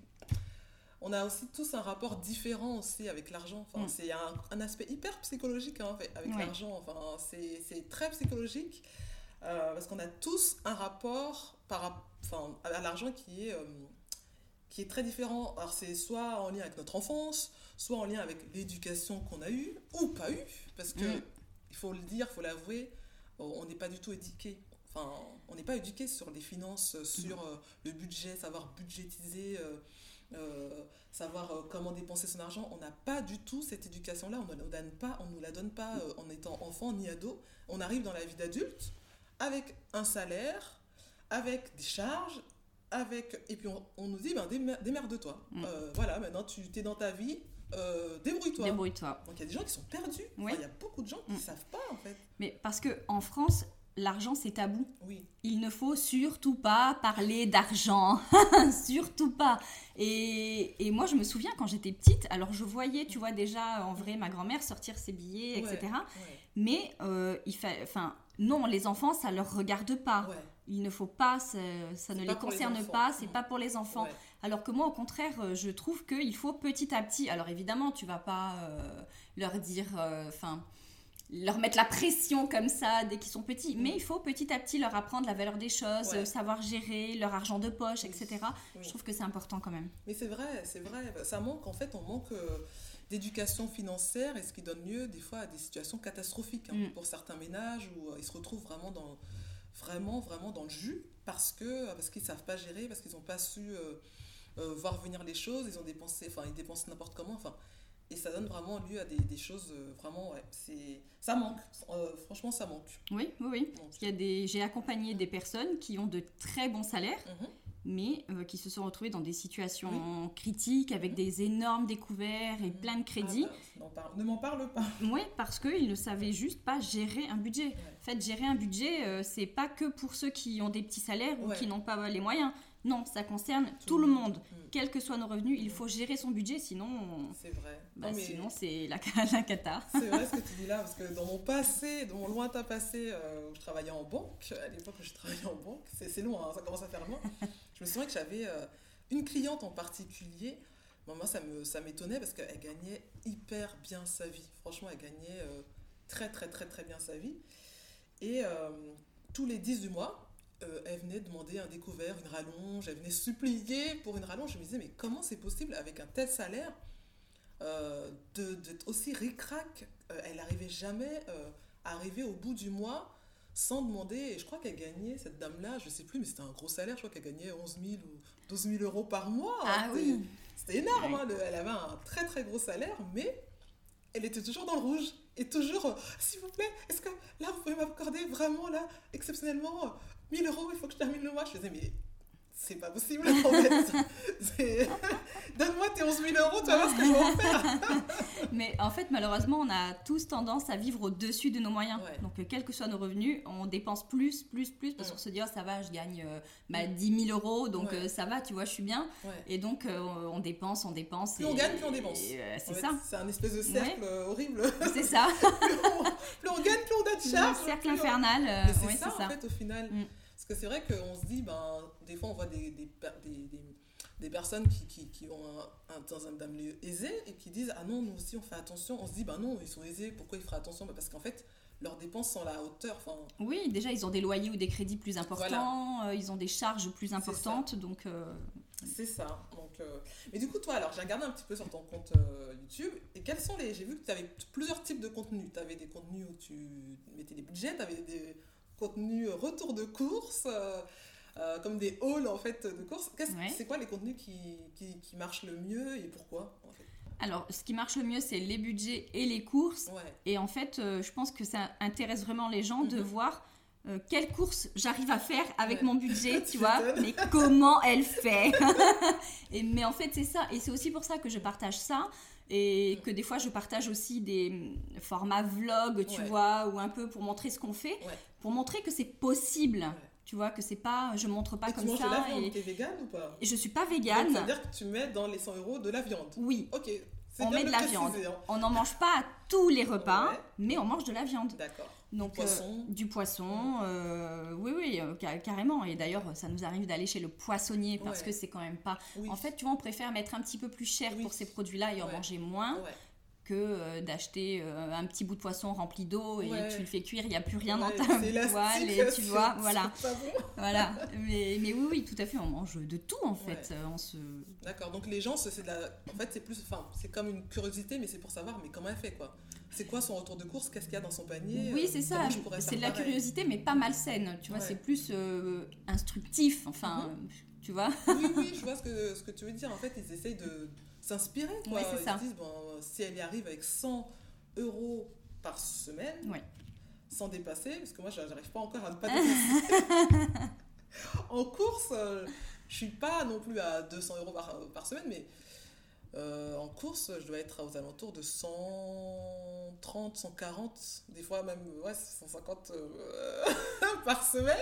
on a aussi tous un rapport différent aussi avec l'argent. Enfin, Mm. C'est un, un aspect hyper psychologique hein, avec Ouais. l'argent. Enfin, c'est très psychologique euh, parce qu'on a tous un rapport par, enfin, à l'argent qui est, euh, qui est très différent. Alors, c'est soit en lien avec notre enfance, soit en lien avec l'éducation qu'on a eue ou pas eue. Parce que, Mm. il faut le dire, il faut l'avouer, on n'est pas du tout éduqué. Enfin, on n'est pas éduqué sur les finances, sur euh, le budget, savoir budgétiser, euh, euh, savoir euh, comment dépenser son argent. On n'a pas du tout cette éducation-là. On ne nous donne pas, on nous la donne pas euh, en étant enfant ni ado. On arrive dans la vie d'adulte avec un salaire, avec des charges, avec et puis on, on nous dit ben démer- démerde-toi. Mm. Euh, voilà, maintenant tu es dans ta vie, euh, débrouille-toi. Débrouille-toi. Donc il y a des gens qui sont perdus. Enfin. Il y a beaucoup de gens qui ne Mm. savent pas en fait. Mais parce que en France, l'argent c'est tabou. Oui. Il ne faut surtout pas parler d'argent, surtout pas. Et, et moi, je me souviens quand j'étais petite, alors je voyais, tu vois, déjà en vrai ma grand-mère sortir ses billets, etc. Ouais, Mais euh, il fa... enfin, non, les enfants, ça leur regarde pas. ouais, Il ne faut pas, ça, ça ne les les concerne enfants. pas, c'est Mm. pas pour les enfants. Alors que moi, au contraire, euh, je trouve qu'il faut petit à petit. Alors évidemment, tu vas pas euh, leur dire, euh, enfin, leur mettre la pression comme ça dès qu'ils sont petits, mais il faut petit à petit leur apprendre la valeur des choses, Ouais. euh, savoir gérer leur argent de poche, etc. oui. Je trouve que c'est important quand même. Mais c'est vrai, c'est vrai. Ça manque, en fait, on manque d'éducation financière et ce qui donne lieu des fois à des situations catastrophiques hein, Mm. pour certains ménages où ils se retrouvent vraiment dans, vraiment, vraiment dans le jus parce que parce qu'ils savent pas gérer, parce qu'ils n'ont pas su euh, voir venir les choses, ils ont dépensé, enfin ils dépensent n'importe comment, enfin et ça donne vraiment lieu à des, des choses vraiment ouais, c'est ça manque franchement ça manque oui oui oui il y a des j'ai accompagné des personnes qui ont de très bons salaires mhm mais euh, qui se sont retrouvés dans des situations critiques avec mhm. des énormes découverts et mhm. plein de crédits. Ah bah, ne m'en parle pas. Oui, parce qu'ils ne savaient juste pas gérer un budget. En fait, gérer un budget, euh, c'est pas que pour ceux qui ont des petits salaires ou qui n'ont pas les moyens. Non, ça concerne tout, le monde. Mm. Quels que soient nos revenus, il faut gérer son budget, sinon. C'est vrai. Bah, sinon, c'est la, la cata. C'est vrai ce que tu dis là, parce que dans mon passé, dans mon lointain passé, euh, où je travaillais en banque, à l'époque où je travaillais en banque, c'est loin, hein, ça commence à faire loin. je me souviens que j'avais euh, une cliente en particulier. moi, ça m'étonnait ça parce qu'elle gagnait hyper bien sa vie. Franchement, elle gagnait euh, très, très, très, très bien sa vie. Et tous les 10 du mois, euh, elle venait demander un découvert, une rallonge, elle venait supplier pour une rallonge. Je me disais, mais comment c'est possible avec un tel salaire euh, d'être aussi ric-rac euh, Elle n'arrivait jamais à arriver au bout du mois sans demander. Et je crois qu'elle gagnait, cette dame-là, je ne sais plus, mais c'était un gros salaire. Je crois qu'elle gagnait 11 000 ou 12 000 euros par mois. Ah oui C'était énorme. Hein, elle avait un très très gros salaire, mais elle était toujours dans le rouge et toujours, s'il vous plaît, est-ce que là, vous pouvez m'accorder vraiment, là, exceptionnellement, 1000 euros, il faut que je termine le mois. Je faisais, mais c'est pas possible en fait. Donne-moi tes 11 000 euros, tu vas voir ce que je vais en faire. Mais en fait, malheureusement, on a tous tendance à vivre au-dessus de nos moyens. Donc, euh, quels que soient nos revenus, on dépense plus, plus, plus, parce qu'on se dit, oh, ça va, je gagne 10 000 euros, donc euh, ça va, tu vois, je suis bien. Et donc, euh, on dépense, on dépense. Plus on gagne, plus on dépense. c'est ça. C'est un espèce de cercle horrible. C'est ça. plus, on, gagne, plus on a de charges. Un cercle infernal. c'est ça, en fait, au final. Mm. Parce que c'est vrai qu'on se dit, ben, des fois, on voit des, des, des, des personnes qui, qui, qui ont un, dans un, milieu aisé et qui disent Ah non, nous aussi, on fait attention. On se dit, ben non, ils sont aisés, pourquoi ils feraient attention? Ben Parce qu'en fait, leurs dépenses sont à la hauteur. Enfin... Oui, déjà, ils ont des loyers ou des crédits plus importants, euh, ils ont des charges plus importantes, donc... Euh, c'est ça. Donc, euh, Mais du coup, toi, alors, j'ai regardé un petit peu sur ton compte YouTube, et quels sont les... J'ai vu que tu avais plusieurs types de contenus. Tu avais des contenus où tu mettais des budgets, tu avais des contenus retour de course, euh, euh, comme des halls en fait de course. C'est quoi les contenus qui, qui, marchent le mieux et pourquoi Alors, ce qui marche le mieux, c'est les budgets et les courses. Et en fait, euh, je pense que ça intéresse vraiment les gens de mhm. voir quelle course j'arrive à faire avec mon budget, tu vois, mais comment elle fait. et, mais en fait, c'est ça. Et c'est aussi pour ça que je partage ça et que des fois je partage aussi des formats vlog, tu vois, ou un peu pour montrer ce qu'on fait, pour montrer que c'est possible. Tu vois, que c'est pas, je montre pas comme tu ça. De la viande, et... es vegan ou pas? Je suis pas vegan. Ça veut dire que tu mets dans les 100 euros de la viande Oui. Ok. On met de la viande. Hein. On n'en mange pas à tous les repas, mais on mange de la viande. D'accord. Donc, du poisson. Euh, du poisson euh, oui, oui, euh, carrément. Et d'ailleurs, ça nous arrive d'aller chez le poissonnier parce que c'est quand même pas. En fait, tu vois, on préfère mettre un petit peu plus cher pour ces produits-là et en manger moins que d'acheter un petit bout de poisson rempli d'eau et tu le fais cuire, il n'y a plus rien dans ta poêle et tu vois, voilà. voilà. Mais, mais oui, oui, tout à fait, on mange de tout en fait. On se... D'accord, donc les gens, c'est la... en fait, c'est plus, enfin, c'est comme une curiosité, mais c'est pour savoir, mais comment elle fait quoi c'est quoi son retour de course? Qu'est-ce qu'il y a dans son panier? Oui, c'est ça. C'est de la curiosité, mais pas malsaine. Tu vois, c'est plus euh, instructif. Enfin, mhm. tu vois Oui, oui, je vois ce que, ce que tu veux dire. En fait, ils essayent de s'inspirer. Oui, c'est ça. Ils disent, bon, si elle y arrive avec 100 euros par semaine, sans dépasser, parce que moi, j'arrive pas encore à ne pas dépasser. en course, euh, je suis pas non plus à 200 euros par, par semaine, mais euh, en course, je dois être aux alentours de 130, 140, des fois même ouais, 150 euh, par semaine.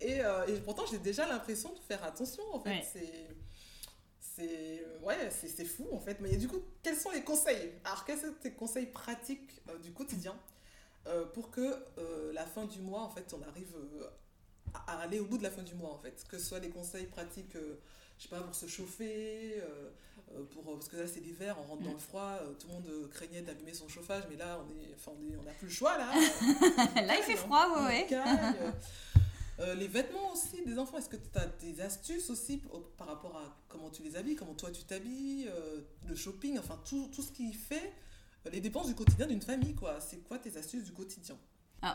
Et, euh, et pourtant, j'ai déjà l'impression de faire attention. En fait, c'est c'est ouais, c'est fou en fait. Mais du coup, quels sont les conseils? Alors, quels sont tes conseils pratiques du quotidien pour que la fin du mois, en fait, on arrive à aller au bout de la fin du mois, en fait? Que ce soit les conseils pratiques, je sais pas, pour se chauffer, euh, pour, parce que là c'est l'hiver, on rentre dans le froid, euh, tout le monde euh, craignait d'allumer son chauffage, mais là on est, enfin, on n'a plus le choix là. là il fait froid, ouais. ouais. les vêtements aussi des enfants, est-ce que tu as des astuces aussi par rapport à comment tu les habilles, comment toi tu t'habilles, le shopping, enfin tout, tout ce qui fait les dépenses du quotidien d'une famille, quoi? C'est quoi tes astuces du quotidien?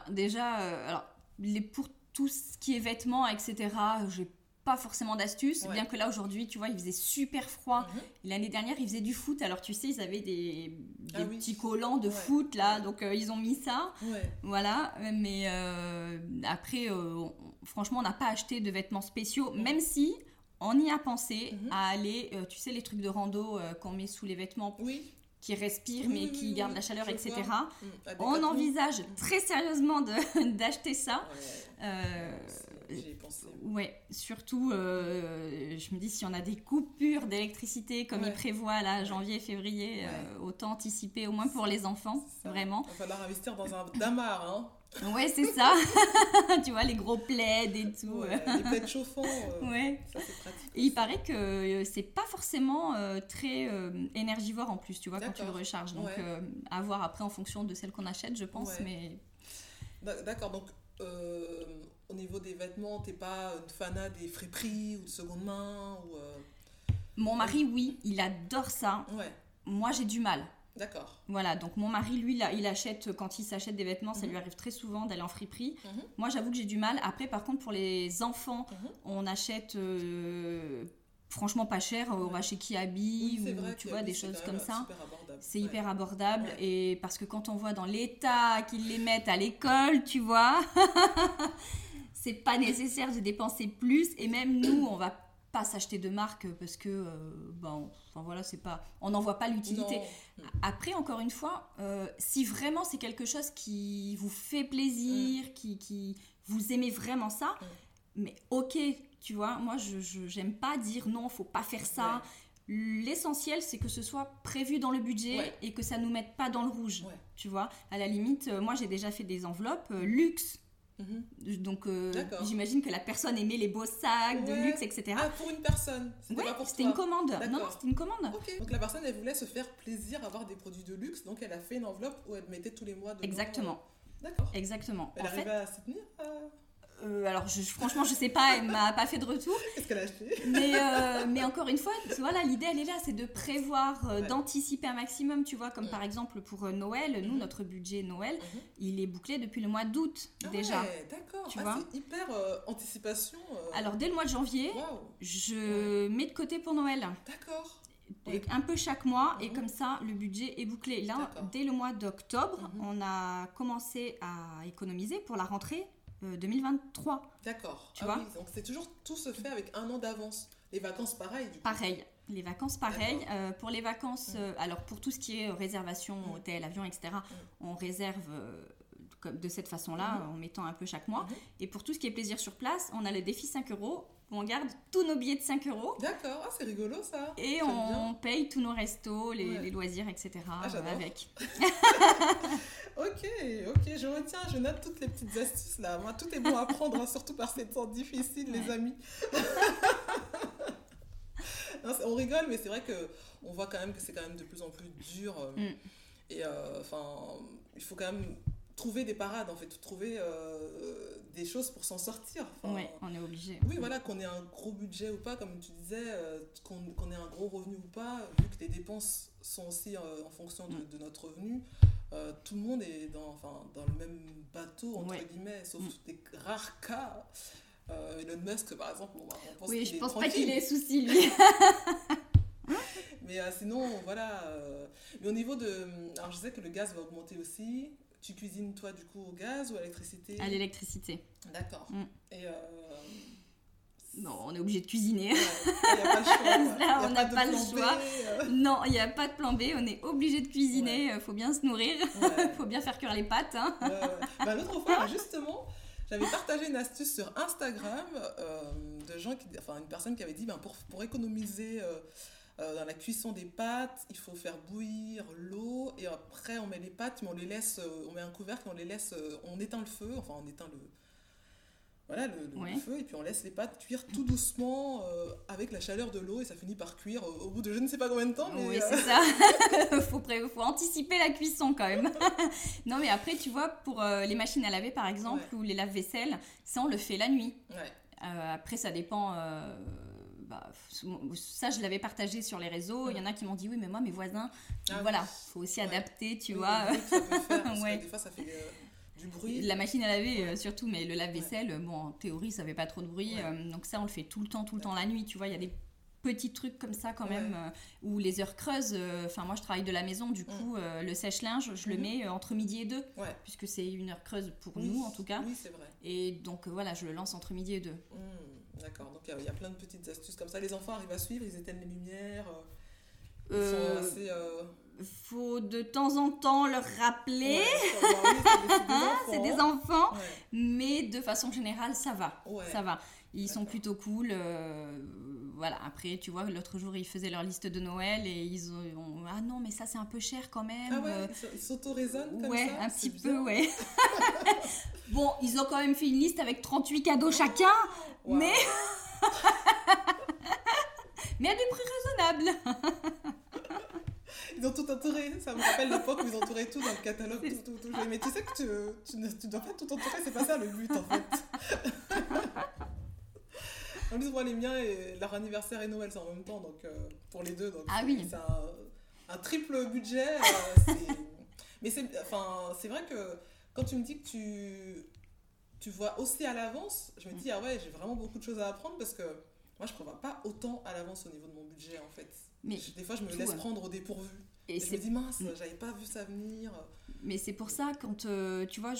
Déjà, alors, les, pour tout ce qui est vêtements, etc., j'ai pas forcément d'astuces, Ouais. bien que là aujourd'hui, tu vois, il faisait super froid. Mhm. L'année dernière, ils faisaient du foot, alors tu sais, ils avaient des, des Ah oui. petits collants de Ouais. foot là, donc euh, ils ont mis ça. Ouais. Voilà, mais euh, après, euh, on- franchement, on n'a pas acheté de vêtements spéciaux, même si on y a pensé Mhm. à aller, tu sais, les trucs de rando qu'on met sous les vêtements Oui. qui respirent mais qui gardent la chaleur, etc. Mm. À On envisage très sérieusement d'acheter ça. Ouais. Euh, pensé. ouais, surtout, euh, je me dis, si on a des coupures d'électricité comme Ouais. il prévoit là, janvier, février, euh, autant anticiper au moins pour les enfants, vraiment. Il va falloir investir dans un damar, hein. Ouais, c'est ça. tu vois, les gros plaids et tout. Ouais, les plaids chauffants. euh, Ouais. Ça, c'est pratique. Et il paraît que c'est pas forcément euh, très euh, énergivore en plus, tu vois, quand tu le recharges. Donc, Ouais. à voir après en fonction de celle qu'on achète, je pense. Ouais. Mais D'ac- D'accord, donc au niveau des vêtements, t'es pas une fanat des friperies ou de seconde main ou euh, mon mari, oui, il adore ça. Ouais, Moi, j'ai du mal. d'accord. Voilà, donc mon mari, lui, là, il achète, quand il s'achète des vêtements, ça Mhm. lui arrive très souvent d'aller en friperie. Mhm. Moi, j'avoue que j'ai du mal. Après, par contre, pour les enfants, Mhm. on achète euh, franchement pas cher. On va chez Kiabi Oui, ou vrai tu vois, des choses comme ça. abordable. C'est Ouais. hyper abordable Ouais. et parce que quand on voit dans l'état qu'ils les mettent à l'école, tu vois, c'est pas nécessaire de dépenser plus et même nous, on va pas s'acheter de marque parce que euh, ben, enfin voilà, c'est pas, on n'en voit pas l'utilité. Après, encore une fois, euh, si vraiment c'est quelque chose qui vous fait plaisir, Mm. qui, qui vous aimez vraiment ça, mais ok, tu vois, moi je j'aime pas dire non, faut pas faire ça. L'essentiel, c'est que ce soit prévu dans le budget Ouais. et que ça nous mette pas dans le rouge. Ouais. Tu vois, à la limite, euh, moi j'ai déjà fait des enveloppes euh, luxe. Mhm. Donc euh, j'imagine que la personne aimait les beaux sacs de luxe, etc. Ah, pour une personne. C'était ouais, c'était une commande. Non, c'était une commande. Donc la personne, elle voulait se faire plaisir, avoir des produits de luxe, donc elle a fait une enveloppe où elle mettait tous les mois de Exactement, D'accord. exactement. Elle en fait, arrivait à s'y tenir euh, euh, alors je, franchement, je sais pas, elle m'a pas fait de retour. Qu'est-ce qu'elle a acheté? Mais, euh, mais encore une fois, voilà, l'idée elle est là, c'est de prévoir, euh, Ouais. d'anticiper un maximum, tu vois, comme Mm. par exemple pour Noël, nous, Mhm. notre budget Noël, Mhm. il est bouclé depuis le mois d'août Ah déjà. ouais, d'accord. Tu Ah, vois C'est hyper anticipation. Alors dès le mois de janvier, je mets de côté pour Noël, D'accord. Un peu chaque mois, et Mhm. comme ça, le budget est bouclé. Là, D'accord. dès le mois d'octobre, on a commencé à économiser pour la rentrée euh, 2023. D'accord. Tu Ah vois oui, donc c'est toujours tout se fait avec un an d'avance. Les vacances, pareil. Du coup. Pareil. Les vacances, pareil. Euh, pour les vacances, Mm. euh, alors pour tout ce qui est euh, réservation, Mm. hôtel, avion, etc., Mm. on réserve euh, de cette façon-là, en mettant un peu chaque mois. Mhm. Et pour tout ce qui est plaisir sur place, on a le défi 5 euros, on garde tous nos billets de 5 euros. D'accord. Ah, c'est rigolo ça. Et on bien. paye tous nos restos, les, Ouais. les loisirs, etc. Ah, avec. Ok, ok, je retiens, je note toutes les petites astuces là. Moi, tout est bon à prendre, hein, surtout par ces temps difficiles, les amis. Non, on rigole, mais c'est vrai que on voit quand même que c'est quand même de plus en plus dur. euh, Mm. Et euh, enfin, il faut quand même trouver des parades, en fait, trouver euh, des choses pour s'en sortir. Enfin, Ouais, on est obligé. Oui, voilà, qu'on ait un gros budget ou pas, comme tu disais, euh, qu'on ait un gros revenu ou pas, vu que les dépenses sont aussi euh, en fonction de, Mm. de notre revenu, euh, tout le monde est dans, enfin, dans le même bateau, entre Ouais. guillemets, sauf Mm. des rares cas. Elon Musk, par exemple, on, on pense Oui, je est pense pas qu'il ait souci, lui. Mais sinon, voilà. Mais au niveau de. Alors, je sais que le gaz va augmenter aussi. Tu cuisines, toi, du coup, au gaz ou à l'électricité à l'électricité. D'accord. Mm. Et. euh, Non, on est obligé de cuisiner. ouais, il n'y a pas le choix. quoi. Là, Il y a on n'a pas le choix. euh, Non, il n'y a pas de plan B, on est obligé de cuisiner, euh, faut bien se nourrir, ouais. faut bien faire cuire les pâtes. hein. Ouais. Bah, L'autre fois, justement, j'avais partagé une astuce sur Instagram euh, de gens qui, enfin, une personne qui avait dit ben, pour, pour économiser euh, euh, dans la cuisson des pâtes, il faut faire bouillir l'eau et après on met les pâtes, mais on les laisse, euh, on met un couvercle, on les laisse, euh, on éteint le feu, enfin on éteint le, voilà, le, le- le Ouais. feu et puis on laisse les pâtes cuire tout doucement euh, avec la chaleur de l'eau et ça finit par cuire au, au bout de je ne sais pas combien de temps. Mais, Oui, c'est ça. faut, faut anticiper la cuisson quand même. non, mais après, tu vois, pour euh, les machines à laver par exemple, ou les lave-vaisselle, ça on le fait la nuit. ouais. Après, ça dépend. Bah, ça, je l'avais partagé sur les réseaux. Il y en a qui m'ont dit oui, mais moi, mes voisins. Ah voilà, faut aussi Ouais. adapter, tu Oui, vois. des fois ça fait euh, Du bruit. La machine à laver euh, surtout, mais le lave-vaisselle, bon, en théorie, ça fait pas trop de bruit. euh, donc ça, on le fait tout le temps, tout le temps la nuit. Tu vois, il y a des petits trucs comme ça quand même, où les heures creuses. Enfin, moi, je travaille de la maison, du coup, euh, le sèche-linge, je le Mhm. mets entre midi et deux, puisque c'est une heure creuse pour nous, en tout cas. Oui, c'est vrai. Et donc, voilà, je le lance entre midi et deux. D'accord, donc il y a- il y, a plein de petites astuces comme ça. Les enfants arrivent à suivre, ils éteignent les lumières. euh, Ils Euh, sont assez. euh, Faut de temps en temps leur rappeler. ouais, c'est des- enfants. C'est des enfants, Ouais, mais de façon générale, ça va. ouais. Ça va. Ils sont plutôt cool. euh, voilà. Après, tu vois, l'autre jour, ils faisaient leur liste de Noël et ils ont. ah non, mais ça, c'est un peu cher quand même. Ah ouais, euh, ils s'auto-raisonnent comme ouais, ça un c'est petit peu, ouais. bon, ils ont quand même fait une liste avec 38 cadeaux chacun, mais. mais à des prix raisonnables. Ils ont tout entouré. Ça me rappelle l'époque où ils entouraient tout dans le catalogue. Tout, tout, tout. Mais tu sais que tu, tu, ne tu dois pas tout entourer, c'est pas ça le but en fait. en plus, moi, les miens, et leur anniversaire et Noël, c'est en même temps, donc euh, pour les deux. Donc Ah oui. C'est un, un triple budget. euh, c'est- Mais c'est enfin, c'est vrai que quand tu me dis que tu, tu vois aussi à l'avance, je me dis, ah ouais, j'ai vraiment beaucoup de choses à apprendre parce que moi, je prévois pas autant à l'avance au niveau de mon budget en fait. Mais, Je- des fois, je me laisse hein. prendre au dépourvu. et Et je me dis, mince, Mm. j'avais pas vu ça venir. Mais c'est pour ça, quand euh, tu vois,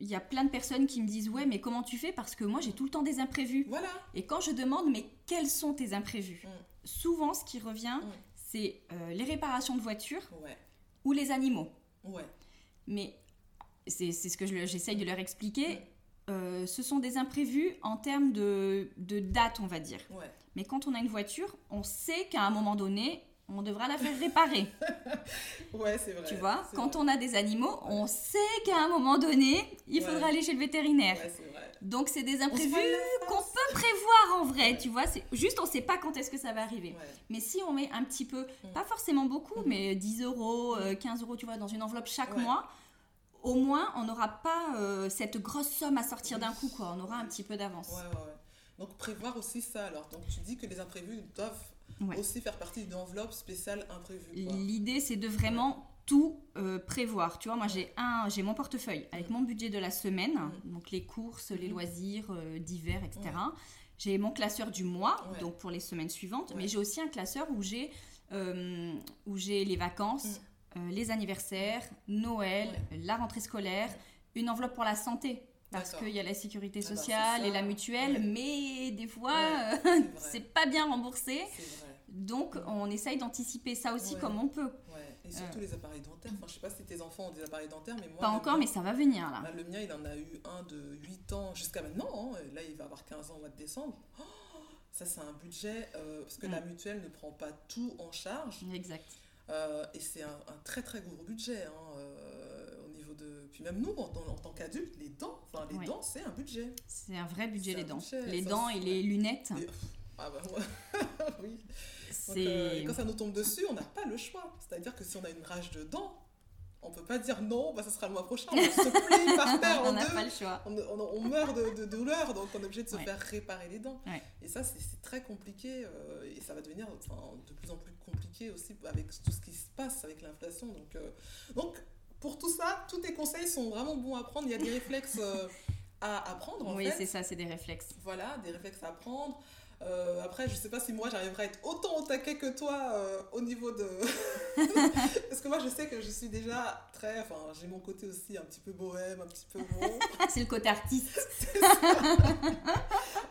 il y a plein de personnes qui me disent Ouais, mais comment tu fais? Parce que moi, j'ai tout le temps des imprévus. Voilà. Et quand je demande Mais quels sont tes imprévus? Mm. Souvent, ce qui revient, Mm. c'est euh, les réparations de voitures Ouais. ou les animaux. Ouais. Mais c'est ce que je j'essaye de leur expliquer. Mm. Euh, ce sont des imprévus en termes de, de date, on va dire. Ouais. Mais quand on a une voiture, on sait qu'à un moment donné, on devra la faire réparer. Ouais, c'est vrai. Tu vois, quand vrai. on a des animaux, on sait qu'à un moment donné, il Ouais. faudra aller chez le vétérinaire. Ouais, c'est vrai. Donc c'est des imprévus qu'on peut prévoir en vrai, Ouais. tu vois. C'est juste on sait pas quand est-ce que ça va arriver. Mais si on met un petit peu, Mm. pas forcément beaucoup, Mhm. mais 10 euros, euh, 15 euros, tu vois, dans une enveloppe chaque mois, au moins on n'aura pas euh, cette grosse somme à sortir d'un coup, quoi. On aura un petit peu d'avance. Ouais, ouais, ouais. Donc prévoir aussi ça alors. Donc tu dis que les imprévus doivent aussi faire partie d'une enveloppe spéciale imprévue. L'idée, c'est de vraiment tout euh, prévoir. Tu vois, moi, j'ai un, j'ai mon portefeuille avec Mm. mon budget de la semaine, Mm. donc les courses, les Mhm. loisirs euh, d'hiver, etc. J'ai mon classeur du mois, donc pour les semaines suivantes, mais j'ai aussi un classeur où j'ai euh, où j'ai les vacances, euh, les anniversaires, Noël, la rentrée scolaire, une enveloppe pour la santé. Parce qu'il y a la sécurité Ah bah, sociale et la mutuelle, Ouais. mais des fois, Ouais, euh, c'est pas bien remboursé. Donc, on essaye d'anticiper ça aussi comme on peut. Et surtout les appareils dentaires. Enfin, je sais pas si tes enfants ont des appareils dentaires, mais moi. Pas encore, mien- mais ça va venir là. Bah, le mien, il en a eu un de 8 ans jusqu'à maintenant. hein. Là, il va avoir 15 ans au mois de décembre. Oh, ça, c'est un budget euh, parce que Mm. la mutuelle ne prend pas tout en charge. Exact. Euh, et c'est un, un très très gros budget hein, euh, au niveau de. Puis même nous, en, tant- en tant qu'adultes, les dents, enfin les dents, c'est un budget. C'est un vrai budget les dents. budget, les ça, dents et les lunettes, Et- Ah bah ouais. oui. Donc, euh, et quand ça nous tombe dessus, on n'a pas le choix. C'est-à-dire que si on a une rage de dents, on peut pas dire non, bah, ça sera le mois prochain. On se plie par terre on n'a pas le choix. On, on- on meurt de, de douleur, donc on est obligé de se Ouais. faire réparer les dents. Ouais. Et ça, c'est très compliqué euh, et ça va devenir de plus en plus compliqué aussi avec tout ce qui se passe avec l'inflation. Donc, euh, donc, pour tout ça, tous tes conseils sont vraiment bons à prendre. Il y a des réflexes euh, à apprendre en Oui, c'est ça, c'est des réflexes. Voilà, des réflexes à apprendre. Euh, après, je sais pas si moi j'arriverai à être autant au taquet que toi euh, au niveau de. Parce que moi je sais que je suis déjà très. Enfin, j'ai mon côté aussi un petit peu bohème, un petit peu bon. C'est le côté artiste.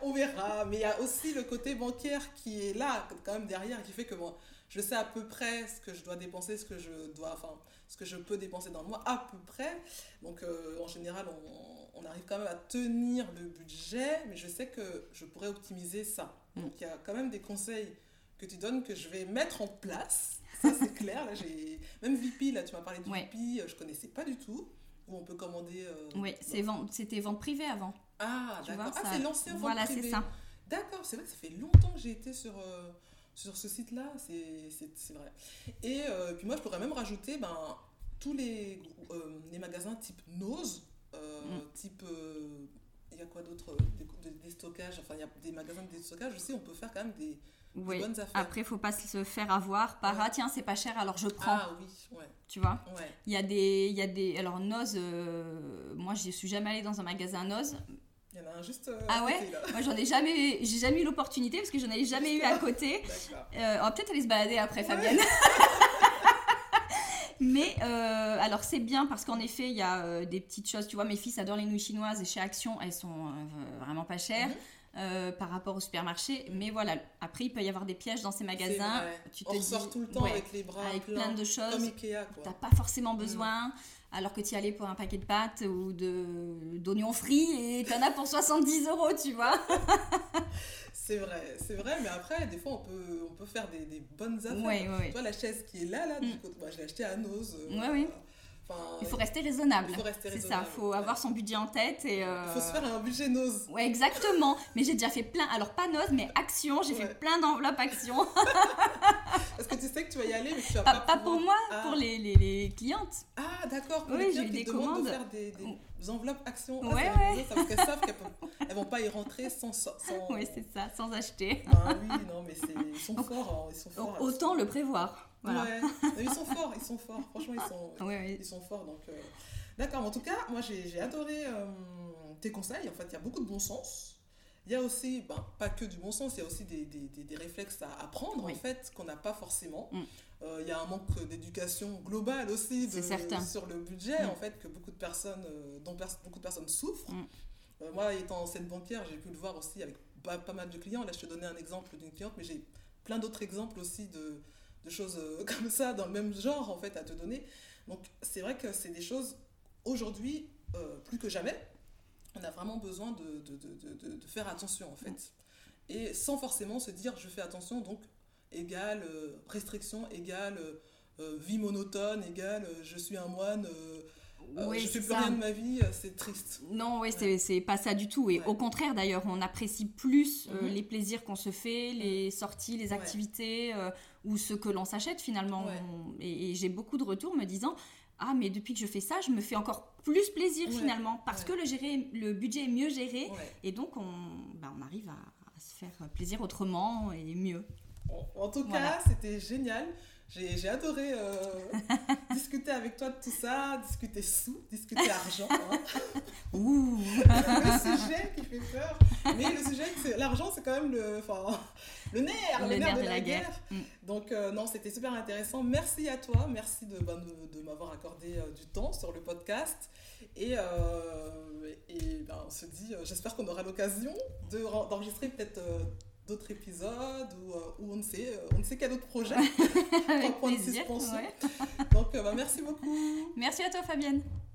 On verra. Mais il y a aussi le côté bancaire qui est là, quand même derrière, qui fait que moi, je sais à peu près ce que je dois dépenser, ce que je dois. Enfin, ce que je peux dépenser dans le mois, à peu près. Donc, euh, en général, on, on arrive quand même à tenir le budget, mais je sais que je pourrais optimiser ça. Mm. Donc, il y a quand même des conseils que tu donnes que je vais mettre en place. Ça, c'est clair. Là, j'ai... Même VP, là, tu m'as parlé de Ouais. VP, euh, je connaissais pas du tout. Où on peut commander. euh, Oui, c'est vente- c'était vente privée avant. Ah, Tu d'accord. vois, Ah, ça- c'est l'ancien vente Voilà, c'est privée. ça. D'accord, c'est vrai que ça fait longtemps que j'ai été sur, euh, sur ce site-là, c'est c'est- c'est vrai. Et euh, puis moi, je pourrais même rajouter ben, tous les, les magasins type Nose, Mm. type il y a quoi d'autre des, des, stockages, enfin, il y a des magasins de stockage aussi, on peut faire quand même des, oui. bonnes affaires. Après, il faut pas se faire avoir par ah, tiens, c'est pas cher, alors je prends. Ah oui, ouais. Tu vois? Il y a des. Il y a des alors, Noz, euh, moi, je suis jamais allée dans un magasin Noz. Il y en a un juste. Euh, ah ouais Moi, j'en ai jamais, j'ai jamais eu l'opportunité parce que j'en ai jamais eu à côté. Euh, on va peut-être aller se balader après, Fabienne. Mais euh, alors c'est bien parce qu'en effet il y a euh, des petites choses. Tu vois, mes fils adorent les nouilles chinoises et chez Action elles sont euh, vraiment pas chères. Mhm. par rapport au supermarché, mais voilà. Après, il peut y avoir des pièges dans ces magasins. Tu te On sort tout le temps avec les bras avec plein de choses. Comme Ikea, T'as pas forcément besoin. Alors que tu y allais pour un paquet de pâtes ou de d'oignons frits et t'en as pour 70 euros, tu vois. C'est vrai, c'est vrai, mais après, des fois, on peut, on peut faire des, des bonnes affaires. Ouais, ouais, Toi, la chaise qui est là, là, du mm. coup, moi, je l'ai achetée à Nose. Euh, oui, il faut rester raisonnable. Il faut rester raisonnable. C'est ça, il faut avoir son budget en tête. et. Euh... Il faut se faire un budget Nose. Ouais, exactement. mais j'ai déjà fait plein, alors pas Nose, mais Action, j'ai fait plein d'enveloppes Action. Parce que tu sais que tu vas y aller, mais tu vas pas. Pas, pour moi, ah. pour les, les, les, clientes. Ah, d'accord. Oui, j'ai eu des commandes. De faire des, des enveloppes Action. Ah, ouais, ouais. parce qu'elles savent qu'elles elles vont pas y rentrer sans. sans... Oui, c'est ça, sans acheter. Ah oui, non, mais ils sont forts. Hein, ils sont forts autant le prévoir. Voilà. Ouais. ils sont forts, ils sont forts. Franchement, ils sont, ils sont forts. Donc, euh... D'accord, en tout cas, moi j'ai adoré euh, tes conseils. En fait, il y a beaucoup de bon sens. Il y a aussi, ben, pas que du bon sens, il y a aussi des, des, des, réflexes à apprendre, en fait, qu'on n'a pas forcément. Mm. Euh, il y a un manque d'éducation globale aussi de, sur le budget, mm. en fait, que beaucoup de personnes, dont beaucoup de personnes souffrent. Mm. Moi, étant ancienne bancaire, j'ai pu le voir aussi avec pas, pas, mal de clients. Là, je te donnais un exemple d'une cliente, mais j'ai plein d'autres exemples aussi de, de choses comme ça, dans le même genre, en fait, à te donner. Donc, c'est vrai que c'est des choses, aujourd'hui, plus que jamais, on a vraiment besoin de, de, de, de faire attention, en fait. Et sans forcément se dire, je fais attention, donc égale euh, restriction, égale euh, euh, vie monotone, égale je suis un moine. Oui, je fais plus rien de ma vie, c'est triste. Non, oui, c'est pas ça du tout. Et au contraire, d'ailleurs, on apprécie plus mhm. les plaisirs qu'on se fait, les mhm. sorties, les activités ou ce que l'on s'achète finalement. et, j'ai beaucoup de retours me disant Ah, mais depuis que je fais ça, je me fais encore plus plaisir finalement parce que le, gérer, le budget est mieux géré et donc on, bah, on arrive à, à, se faire plaisir autrement et mieux. En tout cas, c'était génial. J'ai adoré euh, discuter avec toi de tout ça, discuter sous, discuter argent. Hein. Ouh. le sujet qui fait peur. Mais le sujet, l'argent, c'est quand même le, le nerf, le, nerf, de, la, guerre. Mm. Donc, euh, non, c'était super intéressant. Merci à toi. Merci de, ben, de, m'avoir accordé euh, du temps sur le podcast. Et, et ben, on se dit, j'espère qu'on aura l'occasion d'enregistrer peut-être d'autres épisodes ou, euh, ou, on, ne sait, euh, on ne sait quel autre projet. Avec plaisir, Donc, euh, bah, merci beaucoup. Merci à toi, Fabienne.